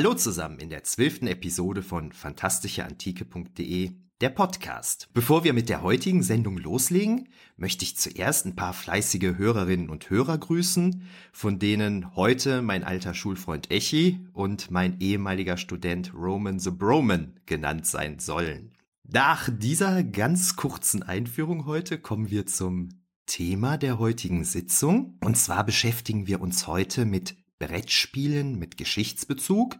Hallo zusammen in der zwölften Episode von fantastischeantike.de, der Podcast. Bevor wir mit der heutigen Sendung loslegen, möchte ich zuerst ein paar fleißige Hörerinnen und Hörer grüßen, von denen heute mein alter Schulfreund Echi und mein ehemaliger Student Roman the Broman genannt sein sollen. Nach dieser ganz kurzen Einführung heute kommen wir zum Thema der heutigen Sitzung. Und zwar beschäftigen wir uns heute mit Brettspielen mit Geschichtsbezug.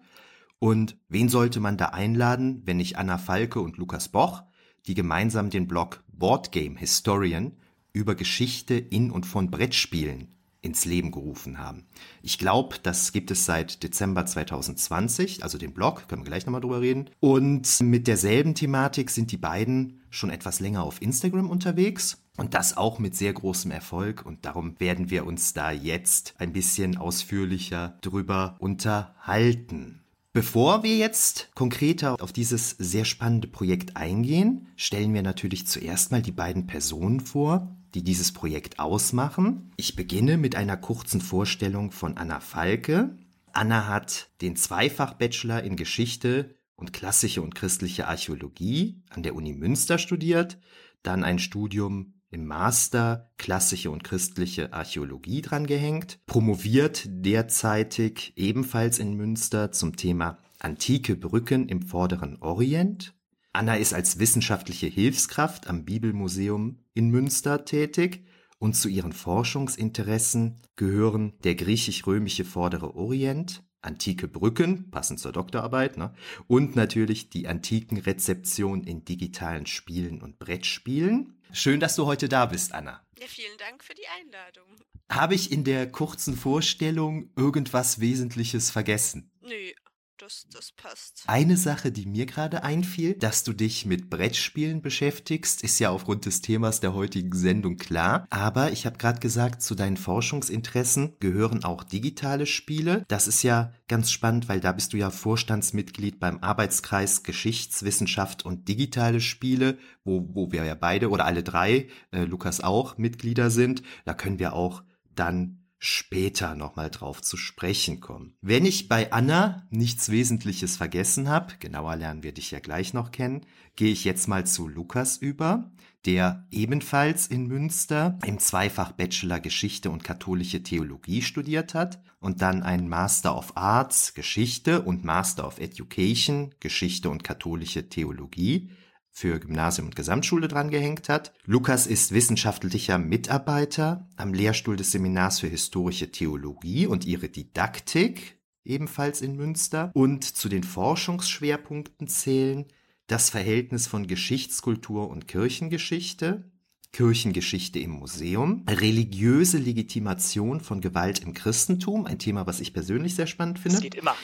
Und wen sollte man da einladen, wenn nicht Anna Falke und Lukas Boch, die gemeinsam den Blog Boardgame Historian über Geschichte in und von Brettspielen ins Leben gerufen haben. Ich glaube, das gibt es seit Dezember 2020, also den Blog, können wir gleich nochmal drüber reden. Und mit derselben Thematik sind die beiden schon etwas länger auf Instagram unterwegs. Und das auch mit sehr großem Erfolg. Und darum werden wir uns da jetzt ein bisschen ausführlicher drüber unterhalten. Bevor wir jetzt konkreter auf dieses sehr spannende Projekt eingehen, stellen wir natürlich zuerst mal die beiden Personen vor, die dieses Projekt ausmachen. Ich beginne mit einer kurzen Vorstellung von Anna Falke. Anna hat den Zweifach-Bachelor in Geschichte und klassische und christliche Archäologie an der Uni Münster studiert, dann ein Studium im Master klassische und christliche Archäologie drangehängt, promoviert derzeitig ebenfalls in Münster zum Thema antike Brücken im vorderen Orient. Anna ist als wissenschaftliche Hilfskraft am Bibelmuseum in Münster tätig und zu ihren Forschungsinteressen gehören der griechisch-römische vordere Orient, antike Brücken, passend zur Doktorarbeit, ne? und natürlich die antiken Rezeption in digitalen Spielen und Brettspielen. Schön, dass du heute da bist, Anna. Ja, vielen Dank für die Einladung. Habe ich in der kurzen Vorstellung irgendwas Wesentliches vergessen? Nö, das, das passt. Eine Sache, die mir gerade einfiel, dass du dich mit Brettspielen beschäftigst, ist ja aufgrund des Themas der heutigen Sendung klar. Aber ich habe gerade gesagt, zu deinen Forschungsinteressen gehören auch digitale Spiele. Das ist ja ganz spannend, weil da bist du ja Vorstandsmitglied beim Arbeitskreis Geschichtswissenschaft und digitale Spiele, wo, wo wir ja beide oder alle drei, äh, Lukas auch, Mitglieder sind. Da können wir auch dann später nochmal drauf zu sprechen kommen. Wenn ich bei Anna nichts Wesentliches vergessen habe, genauer lernen wir dich ja gleich noch kennen, gehe ich jetzt mal zu Lukas über, der ebenfalls in Münster im Zweifach Bachelor Geschichte und katholische Theologie studiert hat und dann einen Master of Arts Geschichte und Master of Education Geschichte und katholische Theologie für Gymnasium und Gesamtschule drangehängt hat. Lukas ist wissenschaftlicher Mitarbeiter am Lehrstuhl des Seminars für historische Theologie und ihre Didaktik, ebenfalls in Münster. Und zu den Forschungsschwerpunkten zählen das Verhältnis von Geschichtskultur und Kirchengeschichte, Kirchengeschichte im Museum, religiöse Legitimation von Gewalt im Christentum, ein Thema, was ich persönlich sehr spannend finde. Das geht immer.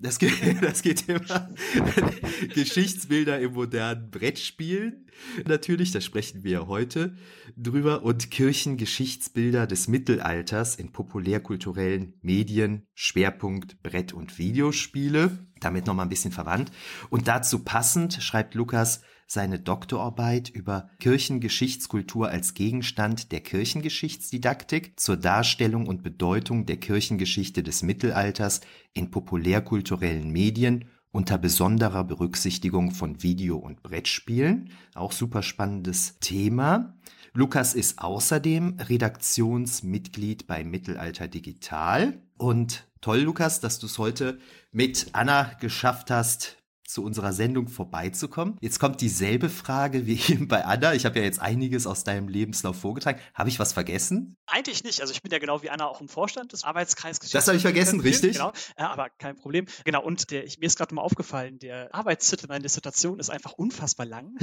Das geht, das geht immer. Geschichtsbilder im modernen Brettspielen. Natürlich, da sprechen wir heute drüber. Und Kirchengeschichtsbilder des Mittelalters in populärkulturellen Medien. Schwerpunkt Brett- und Videospiele. Damit nochmal ein bisschen verwandt. Und dazu passend schreibt Lukas, seine Doktorarbeit über Kirchengeschichtskultur als Gegenstand der Kirchengeschichtsdidaktik zur Darstellung und Bedeutung der Kirchengeschichte des Mittelalters in populärkulturellen Medien unter besonderer Berücksichtigung von Video- und Brettspielen. Auch super spannendes Thema. Lukas ist außerdem Redaktionsmitglied bei Mittelalter Digital. Und toll, Lukas, dass du es heute mit Anna geschafft hast, zu unserer Sendung vorbeizukommen. Jetzt kommt dieselbe Frage wie eben bei Anna. Ich habe ja jetzt einiges aus deinem Lebenslauf vorgetragen. Habe ich was vergessen? Eigentlich nicht. Also ich bin ja genau wie Anna auch im Vorstand des Arbeitskreises. Das habe ich vergessen, richtig? Genau, äh, aber kein Problem. Genau, und der, ich, mir ist gerade mal aufgefallen, der Arbeitstitel meiner Dissertation ist einfach unfassbar lang.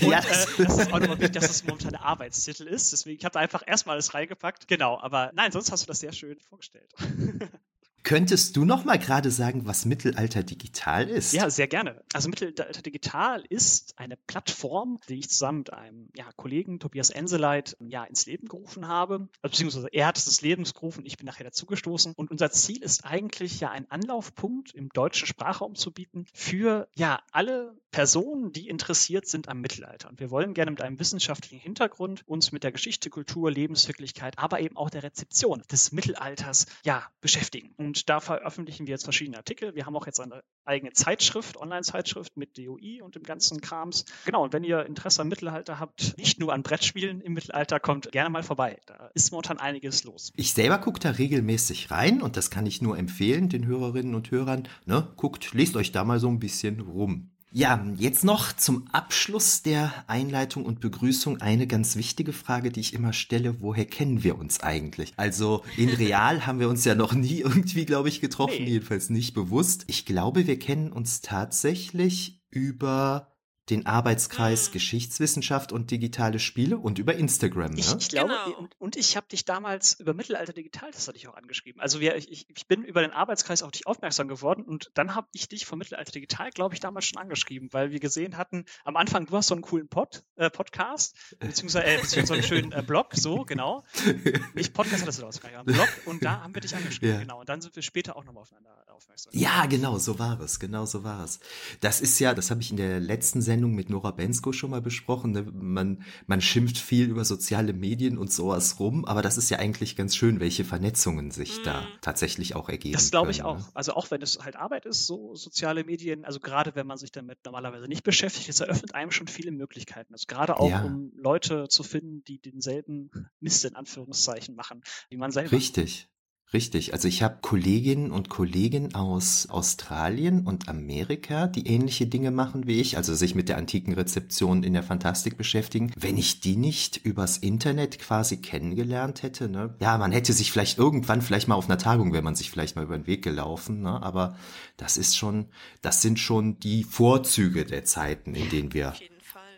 und, ja, das, äh, das ist auch nochmal wichtig, dass das momentan der Arbeitstitel ist. Deswegen, ich habe da einfach erstmal alles reingepackt. Genau, aber nein, sonst hast du das sehr schön vorgestellt. Könntest du noch mal gerade sagen, was Mittelalter Digital ist? Ja, sehr gerne. Also Mittelalter Digital ist eine Plattform, die ich zusammen mit einem ja, Kollegen, Tobias Enseleit, ja, ins Leben gerufen habe. Also, beziehungsweise er hat es ins Leben gerufen, ich bin nachher dazugestoßen. Und unser Ziel ist eigentlich ja, einen Anlaufpunkt im deutschen Sprachraum zu bieten für ja alle Personen, die interessiert sind am Mittelalter. Und wir wollen gerne mit einem wissenschaftlichen Hintergrund uns mit der Geschichte, Kultur, Lebenswirklichkeit, aber eben auch der Rezeption des Mittelalters ja, beschäftigen. Und da veröffentlichen wir jetzt verschiedene Artikel. Wir haben auch jetzt eine eigene Zeitschrift, Online-Zeitschrift mit DOI und dem ganzen Krams. Genau, und wenn ihr Interesse am Mittelalter habt, nicht nur an Brettspielen im Mittelalter, kommt gerne mal vorbei. Da ist momentan einiges los. Ich selber gucke da regelmäßig rein und das kann ich nur empfehlen, den Hörerinnen und Hörern. Ne? Guckt, lest euch da mal so ein bisschen rum. Ja, jetzt noch zum Abschluss der Einleitung und Begrüßung eine ganz wichtige Frage, die ich immer stelle. Woher kennen wir uns eigentlich? Also in real haben wir uns ja noch nie irgendwie, glaube ich, getroffen, nee. jedenfalls nicht bewusst. Ich glaube, wir kennen uns tatsächlich über den Arbeitskreis mhm. Geschichtswissenschaft und digitale Spiele und über Instagram. Ne? Ich, ich glaube, genau. und, und, ich habe dich damals über Mittelalter Digital, das hatte ich auch angeschrieben. Also wir, ich, ich bin über den Arbeitskreis auf dich aufmerksam geworden und dann habe ich dich von Mittelalter Digital, glaube ich, damals schon angeschrieben, weil wir gesehen hatten, am Anfang, du hast so einen coolen Pod, äh, Podcast, beziehungsweise, äh, beziehungsweise so einen schönen äh, Blog, so, genau. Nicht Podcast hattest du das gar Blog und da haben wir dich angeschrieben, ja. genau. Und dann sind wir später auch nochmal aufeinander aufmerksam. Ja, genau, so war es, genau so war es. Das ist ja, das habe ich in der letzten Sendung Sendung mit Nora Bensko schon mal besprochen. Ne? Man, man schimpft viel über soziale Medien und sowas rum, aber das ist ja eigentlich ganz schön, welche Vernetzungen sich mhm. da tatsächlich auch ergeben. Das glaube ich auch. Ne? Also auch wenn es halt Arbeit ist, so soziale Medien, also gerade wenn man sich damit normalerweise nicht beschäftigt, es eröffnet einem schon viele Möglichkeiten. Also gerade auch, ja. um Leute zu finden, die denselben Mist in Anführungszeichen machen, wie man selber. Richtig. Richtig, also ich habe Kolleginnen und Kollegen aus Australien und Amerika, die ähnliche Dinge machen wie ich, also sich mit der antiken Rezeption in der Fantastik beschäftigen. Wenn ich die nicht übers Internet quasi kennengelernt hätte, ne? Ja, man hätte sich vielleicht irgendwann, vielleicht mal auf einer Tagung, wäre man sich vielleicht mal über den Weg gelaufen, ne? Aber das ist schon, das sind schon die Vorzüge der Zeiten, in denen wir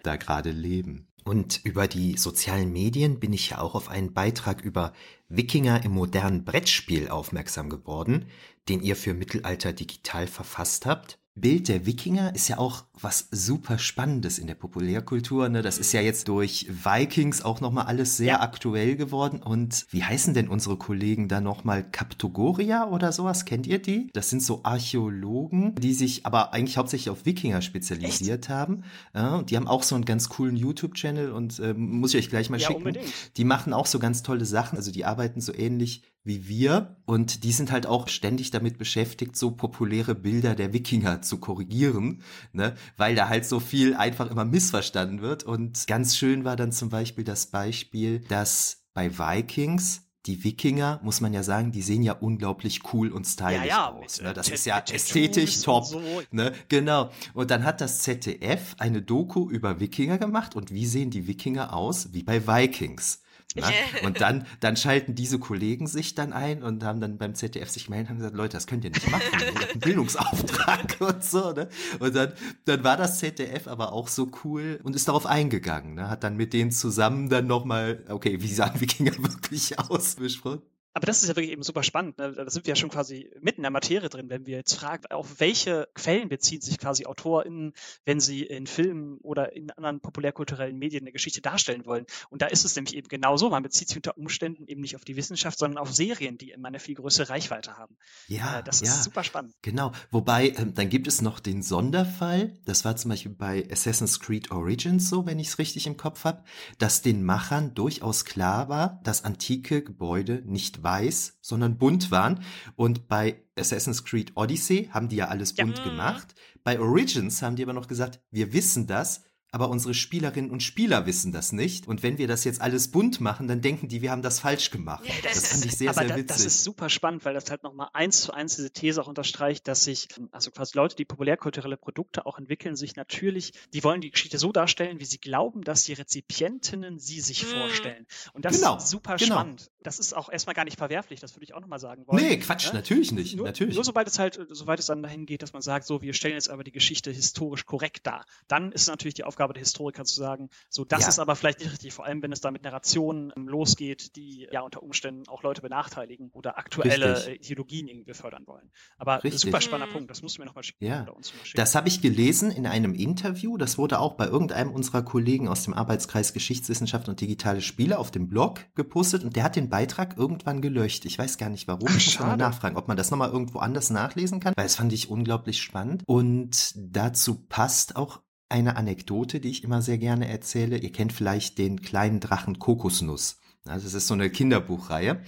da gerade leben. Und über die sozialen Medien bin ich ja auch auf einen Beitrag über Wikinger im modernen Brettspiel aufmerksam geworden, den ihr für Mittelalter digital verfasst habt. Bild der Wikinger ist ja auch was super Spannendes in der Populärkultur. Ne? Das ist ja jetzt durch Vikings auch nochmal alles sehr ja. aktuell geworden. Und wie heißen denn unsere Kollegen da nochmal? Kaptogoria oder sowas? Kennt ihr die? Das sind so Archäologen, die sich aber eigentlich hauptsächlich auf Wikinger spezialisiert Echt? haben. Ja, und die haben auch so einen ganz coolen YouTube-Channel und äh, muss ich euch gleich mal ja, schicken. Unbedingt. Die machen auch so ganz tolle Sachen. Also die arbeiten so ähnlich wie wir und die sind halt auch ständig damit beschäftigt, so populäre Bilder der Wikinger zu korrigieren, ne? weil da halt so viel einfach immer missverstanden wird. Und ganz schön war dann zum Beispiel das Beispiel, dass bei Vikings die Wikinger, muss man ja sagen, die sehen ja unglaublich cool und stylisch ja, ja, aus. Ne? Das ist ja ästhetisch top. So. Ne? Genau. Und dann hat das ZDF eine Doku über Wikinger gemacht und wie sehen die Wikinger aus? Wie bei Vikings. Ne? Und dann, dann schalten diese Kollegen sich dann ein und haben dann beim ZDF sich gemeldet und haben gesagt, Leute, das könnt ihr nicht machen, ihr habt einen Bildungsauftrag und so. Ne? Und dann, dann war das ZDF aber auch so cool und ist darauf eingegangen. Ne? Hat dann mit denen zusammen dann nochmal, okay, wie sahen Wikinger wirklich aus, besprochen. Aber das ist ja wirklich eben super spannend. Ne? Da sind wir ja schon quasi mitten in der Materie drin, wenn wir jetzt fragen, auf welche Quellen beziehen sich quasi AutorInnen, wenn sie in Filmen oder in anderen populärkulturellen Medien eine Geschichte darstellen wollen. Und da ist es nämlich eben genauso. Man bezieht sich unter Umständen eben nicht auf die Wissenschaft, sondern auf Serien, die immer eine viel größere Reichweite haben. Ja, äh, das ja, ist super spannend. Genau. Wobei, ähm, dann gibt es noch den Sonderfall. Das war zum Beispiel bei Assassin's Creed Origins so, wenn ich es richtig im Kopf habe, dass den Machern durchaus klar war, dass antike Gebäude nicht weiß, sondern bunt waren. Und bei Assassin's Creed Odyssey haben die ja alles bunt ja. gemacht. Bei Origins haben die aber noch gesagt, wir wissen das, aber unsere Spielerinnen und Spieler wissen das nicht. Und wenn wir das jetzt alles bunt machen, dann denken die, wir haben das falsch gemacht. Ja, das, das fand ich sehr, aber sehr da, witzig. Das ist super spannend, weil das halt nochmal eins zu eins diese These auch unterstreicht, dass sich, also quasi Leute, die populärkulturelle Produkte auch entwickeln, sich natürlich, die wollen die Geschichte so darstellen, wie sie glauben, dass die Rezipientinnen sie sich mhm. vorstellen. Und das genau, ist super genau. spannend. Das ist auch erstmal gar nicht verwerflich, das würde ich auch nochmal sagen wollen. Nee, Quatsch, ne? natürlich nicht. Nur, natürlich. nur sobald es halt, sobald es dann dahin geht, dass man sagt, so, wir stellen jetzt aber die Geschichte historisch korrekt dar, dann ist natürlich die Aufgabe Aufgabe der Historiker zu sagen, so das ja. ist aber vielleicht nicht richtig, vor allem wenn es da mit Narrationen ähm, losgeht, die ja unter Umständen auch Leute benachteiligen oder aktuelle richtig. Äh, Ideologien irgendwie befördern wollen. Aber richtig. super spannender mhm. Punkt, das musst du mir nochmal schicken. Ja. Das habe ich gelesen in einem Interview, das wurde auch bei irgendeinem unserer Kollegen aus dem Arbeitskreis Geschichtswissenschaft und digitale Spiele auf dem Blog gepostet und der hat den Beitrag irgendwann gelöscht. Ich weiß gar nicht warum. Ach, ich muss mal nachfragen, ob man das nochmal irgendwo anders nachlesen kann, weil es fand ich unglaublich spannend. Und dazu passt auch eine Anekdote, die ich immer sehr gerne erzähle. Ihr kennt vielleicht den kleinen Drachen Kokosnuss. Es ist so eine Kinderbuchreihe.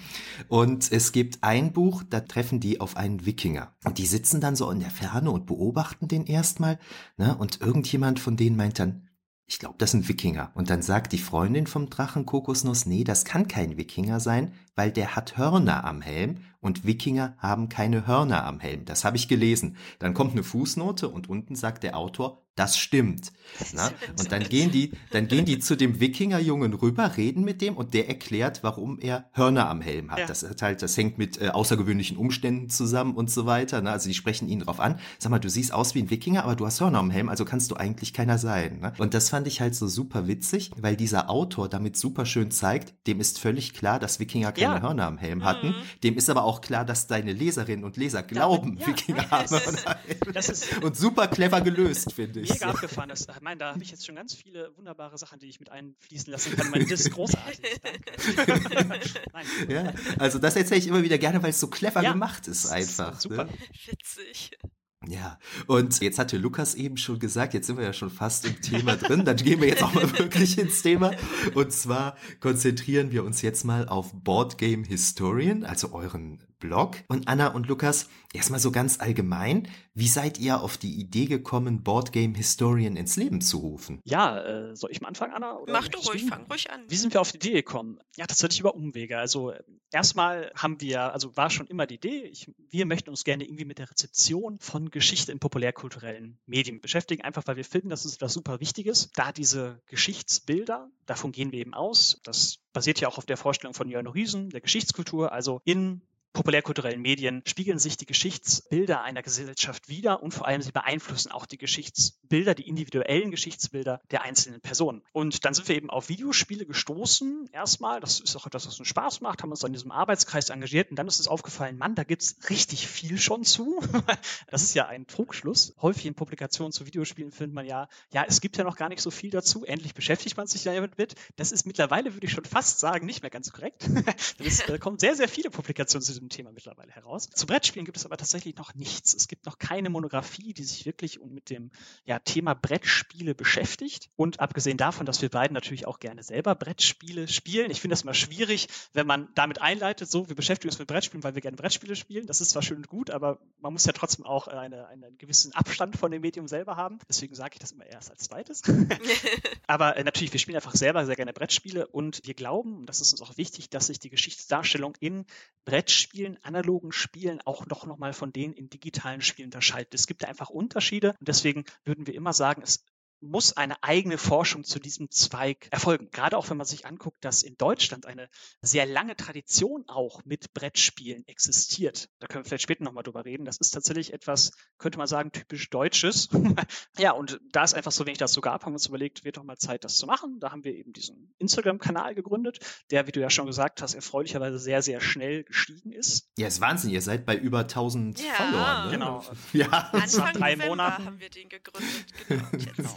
Und es gibt ein Buch, da treffen die auf einen Wikinger. Und die sitzen dann so in der Ferne und beobachten den erstmal. Ne? Und irgendjemand von denen meint dann, ich glaube, das sind Wikinger. Und dann sagt die Freundin vom Drachen Kokosnuss, nee, das kann kein Wikinger sein, weil der hat Hörner am Helm und Wikinger haben keine Hörner am Helm. Das habe ich gelesen. Dann kommt eine Fußnote und unten sagt der Autor, das stimmt. Na? Und dann gehen die, dann gehen die zu dem Wikingerjungen rüber, reden mit dem und der erklärt, warum er Hörner am Helm hat. Ja. Das ist halt, das hängt mit äh, außergewöhnlichen Umständen zusammen und so weiter. Ne? Also die sprechen ihn drauf an. Sag mal, du siehst aus wie ein Wikinger, aber du hast Hörner am Helm, also kannst du eigentlich keiner sein. Ne? Und das fand ich halt so super witzig, weil dieser Autor damit super schön zeigt, dem ist völlig klar, dass Wikinger keine ja. Hörner am Helm hatten. Mhm. Dem ist aber auch klar, dass deine Leserinnen und Leser glauben, ja. Wikinger haben Hörner am Helm. Und super clever gelöst, finde ich. Mega abgefahren. Das, ich meine, da habe ich jetzt schon ganz viele wunderbare Sachen, die ich mit einfließen lassen kann. meine, das ist großartig. Danke. ja, also das erzähle ich immer wieder gerne, weil es so clever ja, gemacht ist einfach. Ist super. Ne? Witzig. Ja, und jetzt hatte Lukas eben schon gesagt, jetzt sind wir ja schon fast im Thema drin, dann gehen wir jetzt auch mal wirklich ins Thema. Und zwar konzentrieren wir uns jetzt mal auf Board Game Historian, also euren Blog. Und Anna und Lukas, erstmal so ganz allgemein, wie seid ihr auf die Idee gekommen, Boardgame Historian ins Leben zu rufen? Ja, äh, soll ich mal anfangen, Anna? Mach du ruhig, fang ruhig an. Wie sind wir auf die Idee gekommen? Ja, tatsächlich über Umwege. Also erstmal haben wir, also war schon immer die Idee, ich, wir möchten uns gerne irgendwie mit der Rezeption von Geschichte in populärkulturellen Medien beschäftigen, einfach weil wir finden, dass es etwas super Wichtiges. Da diese Geschichtsbilder, davon gehen wir eben aus, das basiert ja auch auf der Vorstellung von Jörn Riesen, der Geschichtskultur, also in populärkulturellen Medien spiegeln sich die Geschichtsbilder einer Gesellschaft wider und vor allem sie beeinflussen auch die Geschichtsbilder, die individuellen Geschichtsbilder der einzelnen Personen. Und dann sind wir eben auf Videospiele gestoßen, erstmal. Das ist auch etwas, was uns Spaß macht, haben uns an diesem Arbeitskreis engagiert und dann ist uns aufgefallen, Mann, da gibt es richtig viel schon zu. das ist ja ein Trugschluss. Häufig in Publikationen zu Videospielen findet man ja, ja, es gibt ja noch gar nicht so viel dazu. Endlich beschäftigt man sich damit mit. Das ist mittlerweile, würde ich schon fast sagen, nicht mehr ganz korrekt. es äh, kommen sehr, sehr viele Publikationen zu diesem diesem Thema mittlerweile heraus. Zu Brettspielen gibt es aber tatsächlich noch nichts. Es gibt noch keine Monographie, die sich wirklich mit dem ja, Thema Brettspiele beschäftigt. Und abgesehen davon, dass wir beiden natürlich auch gerne selber Brettspiele spielen. Ich finde das immer schwierig, wenn man damit einleitet, so, wir beschäftigen uns mit Brettspielen, weil wir gerne Brettspiele spielen. Das ist zwar schön und gut, aber man muss ja trotzdem auch eine, einen gewissen Abstand von dem Medium selber haben. Deswegen sage ich das immer erst als zweites. aber äh, natürlich, wir spielen einfach selber sehr gerne Brettspiele und wir glauben, und das ist uns auch wichtig, dass sich die Geschichtsdarstellung in Brettspielen Spielen, analogen Spielen auch noch, noch mal von denen in digitalen Spielen unterscheidet. Es gibt da einfach Unterschiede und deswegen würden wir immer sagen, es muss eine eigene Forschung zu diesem Zweig erfolgen. Gerade auch wenn man sich anguckt, dass in Deutschland eine sehr lange Tradition auch mit Brettspielen existiert. Da können wir vielleicht später nochmal drüber reden. Das ist tatsächlich etwas, könnte man sagen, typisch Deutsches. ja, und da es einfach so wenig dazu gab, haben wir uns überlegt, wird doch mal Zeit, das zu machen. Da haben wir eben diesen Instagram-Kanal gegründet, der, wie du ja schon gesagt hast, erfreulicherweise sehr, sehr schnell gestiegen ist. Ja, ist Wahnsinn. Ihr seid bei über 1000 ja, Followern. Ne? Genau. Ja. Anfang drei November Monaten haben wir den gegründet. Genau. genau.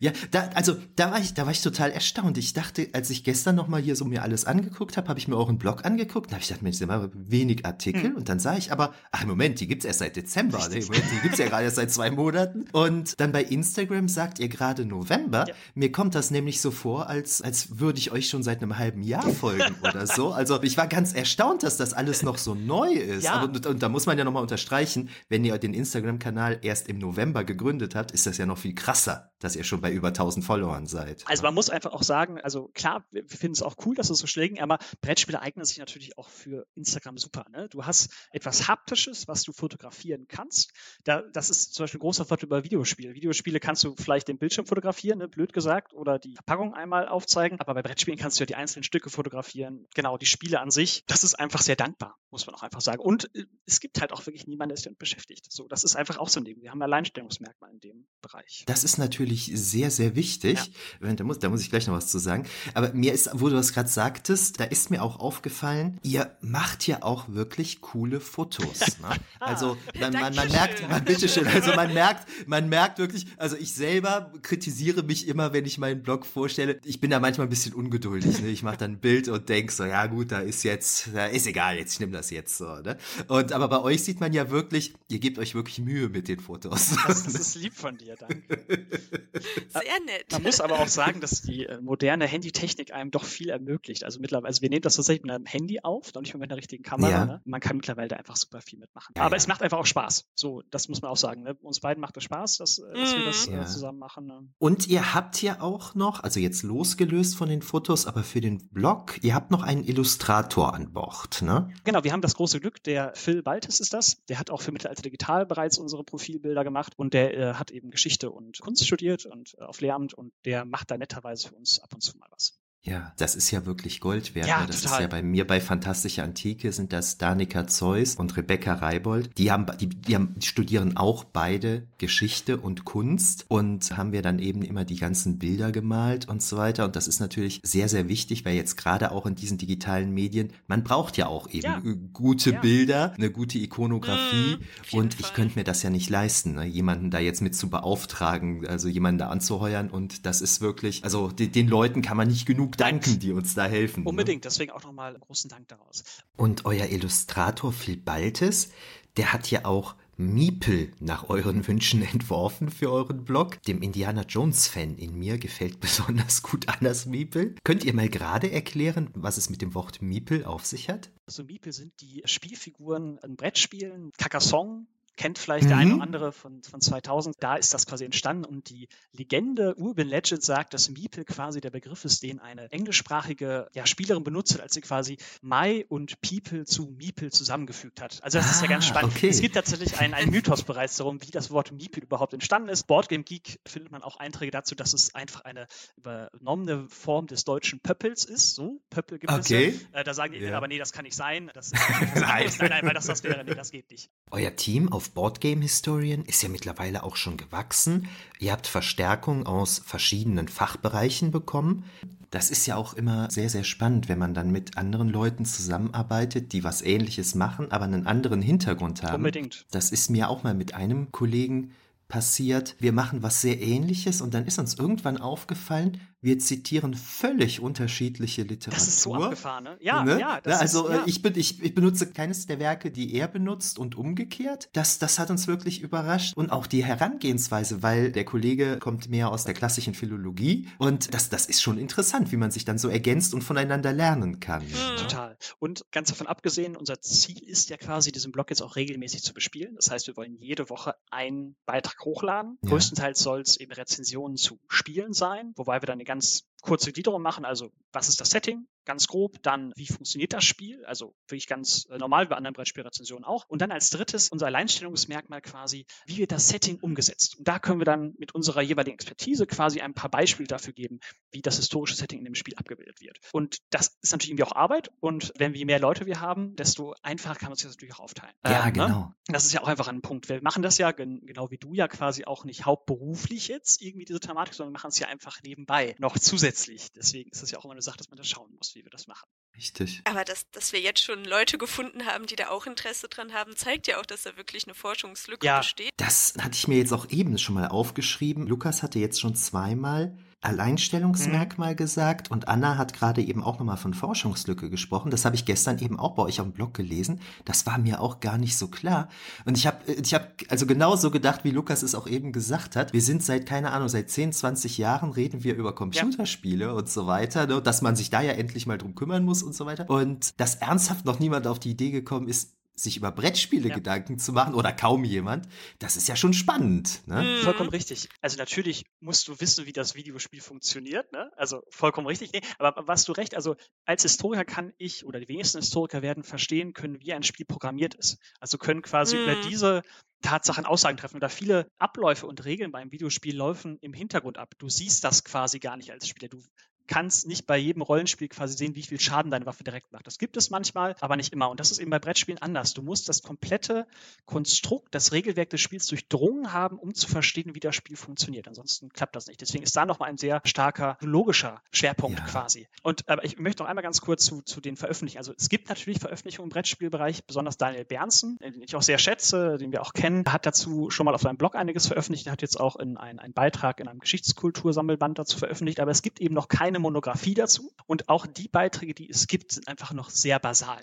Ja, da, also da war ich, da war ich total erstaunt. Ich dachte, als ich gestern nochmal hier so mir alles angeguckt habe, habe ich mir auch einen Blog angeguckt. Da habe ich gedacht, Mensch, sind mal wenig Artikel. Hm. Und dann sah ich aber, ach Moment, die gibt's erst seit Dezember. Ne? Die gibt's ja gerade erst seit zwei Monaten. Und dann bei Instagram sagt ihr gerade November. Ja. Mir kommt das nämlich so vor, als, als würde ich euch schon seit einem halben Jahr folgen oder so. Also ich war ganz erstaunt, dass das alles noch so neu ist. Ja. Aber, und, und da muss man ja nochmal unterstreichen, wenn ihr den Instagram-Kanal erst im November gegründet habt, ist das ja noch viel krasser, dass ihr schon bei über 1000 Followern seid. Also man muss einfach auch sagen, also klar, wir finden es auch cool, dass es so schlägen, aber Brettspiele eignen sich natürlich auch für Instagram super. Ne? Du hast etwas Haptisches, was du fotografieren kannst. Da, das ist zum Beispiel ein großer Vorteil über Videospiele. Videospiele kannst du vielleicht den Bildschirm fotografieren, ne? blöd gesagt, oder die Verpackung einmal aufzeigen, aber bei Brettspielen kannst du ja die einzelnen Stücke fotografieren. Genau, die Spiele an sich, das ist einfach sehr dankbar, muss man auch einfach sagen. Und äh, es gibt halt auch wirklich niemanden, der sich damit beschäftigt. So, das ist einfach auch so ein Ding. Wir haben Alleinstellungsmerkmal in dem Bereich. Das ist natürlich sehr sehr, sehr wichtig. Ja. Da, muss, da muss ich gleich noch was zu sagen. Aber mir ist, wo du das gerade sagtest, da ist mir auch aufgefallen, ihr macht ja auch wirklich coole Fotos. Ne? Also man, man, man merkt, man, bitteschön, also man merkt, man merkt wirklich, also ich selber kritisiere mich immer, wenn ich meinen Blog vorstelle. Ich bin da manchmal ein bisschen ungeduldig. Ne? Ich mache dann ein Bild und denk so, ja gut, da ist jetzt, da ist egal, jetzt ich nehme das jetzt so. Ne? Und aber bei euch sieht man ja wirklich, ihr gebt euch wirklich Mühe mit den Fotos. Das, das ist lieb von dir, danke. Sehr nett. Man muss aber auch sagen, dass die äh, moderne Handytechnik einem doch viel ermöglicht. Also mittlerweile, also wir nehmen das tatsächlich mit einem Handy auf, noch nicht mal mit einer richtigen Kamera. Ja. Ne? Man kann mittlerweile da einfach super viel mitmachen. Ja, aber ja. es macht einfach auch Spaß. So, das muss man auch sagen. Ne? Uns beiden macht es Spaß, dass, äh, dass wir das äh, zusammen machen. Ne? Und ihr habt ja auch noch, also jetzt losgelöst von den Fotos, aber für den Blog, ihr habt noch einen Illustrator an Bord, ne? Genau, wir haben das große Glück, der Phil Baltes ist das. Der hat auch für Mittelalter Digital bereits unsere Profilbilder gemacht und der äh, hat eben Geschichte und Kunst studiert und äh, auf Lehramt und der macht da netterweise für uns ab und zu mal was. Ja, das ist ja wirklich Gold wert. Ja, ne? das total. ist ja bei mir bei Fantastische Antike sind das Danica Zeus und Rebecca Reibold. Die haben, die, die haben, die studieren auch beide Geschichte und Kunst und haben wir dann eben immer die ganzen Bilder gemalt und so weiter. Und das ist natürlich sehr, sehr wichtig, weil jetzt gerade auch in diesen digitalen Medien, man braucht ja auch eben ja. gute ja. Bilder, eine gute Ikonografie. Mm, und ich könnte mir das ja nicht leisten, ne? jemanden da jetzt mit zu beauftragen, also jemanden da anzuheuern. Und das ist wirklich, also den, den Leuten kann man nicht genug danken, die uns da helfen. Ne? Unbedingt, ne? deswegen auch nochmal großen Dank daraus. Und euer Illustrator Phil Baltes, der hat ja auch Miepel nach euren Wünschen entworfen für euren Blog. Dem Indiana Jones-Fan in mir gefällt besonders gut Annas Miepel. Könnt ihr mal gerade erklären, was es mit dem Wort Miepel auf sich hat? Also Miepel sind die Spielfiguren in Brettspielen, Carcassonne, kennt vielleicht mhm. der eine oder andere von, von 2000. Da ist das quasi entstanden und die Legende Urban Legend sagt, dass Meeple quasi der Begriff ist, den eine englischsprachige ja, Spielerin benutzt hat, als sie quasi My und People zu Meeple zusammengefügt hat. Also das ah, ist ja ganz ah, spannend. Okay. Es gibt tatsächlich einen, einen Mythos bereits darum, wie das Wort Meeple überhaupt entstanden ist. Boardgame Geek findet man auch Einträge dazu, dass es einfach eine übernommene Form des deutschen Pöppels ist. So, Pöppel gibt okay. es. Äh, da sagen die, ja. aber nee, das kann nicht sein. Das, das nein. nein, nein, weil das das wäre. Nee, das geht nicht. Euer Team auf Boardgame Historian ist ja mittlerweile auch schon gewachsen. Ihr habt Verstärkung aus verschiedenen Fachbereichen bekommen. Das ist ja auch immer sehr, sehr spannend, wenn man dann mit anderen Leuten zusammenarbeitet, die was Ähnliches machen, aber einen anderen Hintergrund haben. Unbedingt. Das ist mir auch mal mit einem Kollegen passiert. Wir machen was sehr Ähnliches und dann ist uns irgendwann aufgefallen, wir zitieren völlig unterschiedliche Literatur. Das ist so abgefahren, ne? Ja, ne? ja. Ne? also ist, ja. Ich, bin, ich, ich benutze keines der Werke, die er benutzt und umgekehrt. Das, das hat uns wirklich überrascht. Und auch die Herangehensweise, weil der Kollege kommt mehr aus der klassischen Philologie und das, das ist schon interessant, wie man sich dann so ergänzt und voneinander lernen kann. Mhm. Total. Und ganz davon abgesehen, unser Ziel ist ja quasi, diesen Blog jetzt auch regelmäßig zu bespielen. Das heißt, wir wollen jede Woche einen Beitrag hochladen. Ja. Größtenteils soll es eben Rezensionen zu Spielen sein, wobei wir dann eine ganze ganz kurze Gliederung machen. Also, was ist das Setting? Ganz grob. Dann, wie funktioniert das Spiel? Also, wirklich ganz äh, normal, wie bei anderen Brettspielrezensionen auch. Und dann als drittes unser Alleinstellungsmerkmal quasi, wie wird das Setting umgesetzt? Und da können wir dann mit unserer jeweiligen Expertise quasi ein paar Beispiele dafür geben, wie das historische Setting in dem Spiel abgebildet wird. Und das ist natürlich irgendwie auch Arbeit. Und wenn wir mehr Leute wir haben, desto einfacher kann man sich das natürlich auch aufteilen. Ja, äh, genau. Ne? Das ist ja auch einfach ein Punkt. Wir machen das ja, genau wie du ja quasi auch nicht hauptberuflich jetzt irgendwie diese Thematik, sondern machen es ja einfach nebenbei noch zusätzlich. Deswegen ist es ja auch immer eine Sache, dass man da schauen muss, wie wir das machen. Richtig. Aber dass, dass wir jetzt schon Leute gefunden haben, die da auch Interesse dran haben, zeigt ja auch, dass da wirklich eine Forschungslücke ja. besteht. Das hatte ich mir jetzt auch eben schon mal aufgeschrieben. Lukas hatte jetzt schon zweimal Alleinstellungsmerkmal mhm. gesagt und Anna hat gerade eben auch nochmal von Forschungslücke gesprochen. Das habe ich gestern eben auch bei euch auf dem Blog gelesen. Das war mir auch gar nicht so klar. Und ich habe ich hab also genauso gedacht, wie Lukas es auch eben gesagt hat. Wir sind seit, keine Ahnung, seit 10, 20 Jahren reden wir über Computerspiele ja. und so weiter, ne? dass man sich da ja endlich mal drum kümmern muss und so weiter. Und dass ernsthaft noch niemand auf die Idee gekommen ist, sich über Brettspiele ja. Gedanken zu machen oder kaum jemand, das ist ja schon spannend. Ne? Mhm. Vollkommen richtig. Also natürlich musst du wissen, wie das Videospiel funktioniert. Ne? Also vollkommen richtig. Nee, aber was du recht, also als Historiker kann ich oder die wenigsten Historiker werden verstehen können, wie ein Spiel programmiert ist. Also können quasi mhm. über diese Tatsachen Aussagen treffen oder viele Abläufe und Regeln beim Videospiel laufen im Hintergrund ab. Du siehst das quasi gar nicht als Spieler. Du kannst nicht bei jedem Rollenspiel quasi sehen, wie viel Schaden deine Waffe direkt macht. Das gibt es manchmal, aber nicht immer. Und das ist eben bei Brettspielen anders. Du musst das komplette Konstrukt, das Regelwerk des Spiels durchdrungen haben, um zu verstehen, wie das Spiel funktioniert. Ansonsten klappt das nicht. Deswegen ist da nochmal ein sehr starker logischer Schwerpunkt ja. quasi. Und aber ich möchte noch einmal ganz kurz zu, zu den Veröffentlichungen. Also es gibt natürlich Veröffentlichungen im Brettspielbereich, besonders Daniel Bernsen, den ich auch sehr schätze, den wir auch kennen, hat dazu schon mal auf seinem Blog einiges veröffentlicht, Er hat jetzt auch in ein, einen Beitrag in einem Geschichtskultursammelband dazu veröffentlicht, aber es gibt eben noch keine Monographie dazu und auch die Beiträge, die es gibt, sind einfach noch sehr basal.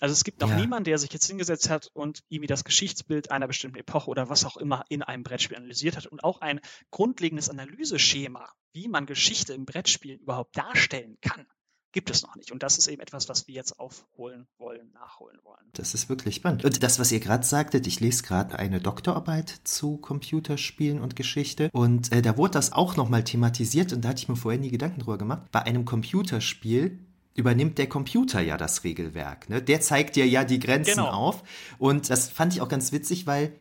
Also es gibt noch ja. niemanden, der sich jetzt hingesetzt hat und irgendwie das Geschichtsbild einer bestimmten Epoche oder was auch immer in einem Brettspiel analysiert hat und auch ein grundlegendes Analyseschema, wie man Geschichte im Brettspiel überhaupt darstellen kann, gibt es noch nicht. Und das ist eben etwas, was wir jetzt aufholen wollen, nachholen wollen. Das ist wirklich spannend. Und das, was ihr gerade sagtet, ich lese gerade eine Doktorarbeit zu Computerspielen und Geschichte. Und äh, da wurde das auch nochmal thematisiert und da hatte ich mir vorher nie Gedanken drüber gemacht. Bei einem Computerspiel übernimmt der Computer ja das Regelwerk. Ne? Der zeigt dir ja die Grenzen genau. auf. Und das fand ich auch ganz witzig, weil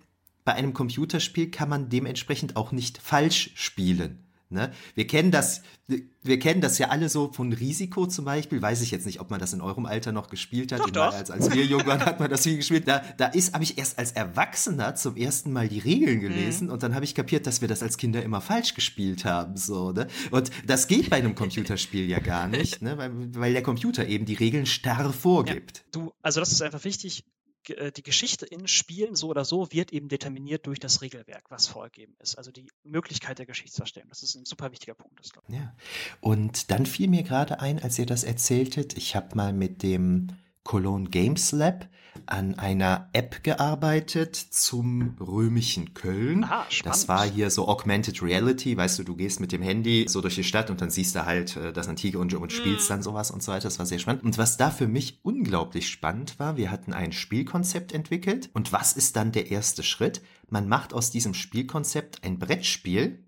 bei einem Computerspiel kann man dementsprechend auch nicht falsch spielen. Ne? Wir kennen das, wir kennen das ja alle so von Risiko zum Beispiel. Weiß ich jetzt nicht, ob man das in eurem Alter noch gespielt hat. Doch, doch. Als, als wir jung waren, hat man das viel gespielt. Da, da ist, habe ich erst als Erwachsener zum ersten Mal die Regeln gelesen mhm. und dann habe ich kapiert, dass wir das als Kinder immer falsch gespielt haben. So, ne? Und das geht bei einem Computerspiel ja gar nicht, ne? weil, weil der Computer eben die Regeln starr vorgibt. Ja, du, also das ist einfach wichtig die Geschichte in Spielen so oder so wird eben determiniert durch das Regelwerk, was vorgegeben ist. Also die Möglichkeit der Geschichtsverstellung. Das ist ein super wichtiger Punkt. Das ja. Und dann fiel mir gerade ein, als ihr das erzähltet, ich habe mal mit dem Cologne Games Lab an einer App gearbeitet zum römischen Köln. Ah, das war hier so Augmented Reality, weißt du, du gehst mit dem Handy so durch die Stadt und dann siehst du halt äh, das Antike und, und spielst mm. dann sowas und so weiter. Das war sehr spannend. Und was da für mich unglaublich spannend war, wir hatten ein Spielkonzept entwickelt. Und was ist dann der erste Schritt? Man macht aus diesem Spielkonzept ein Brettspiel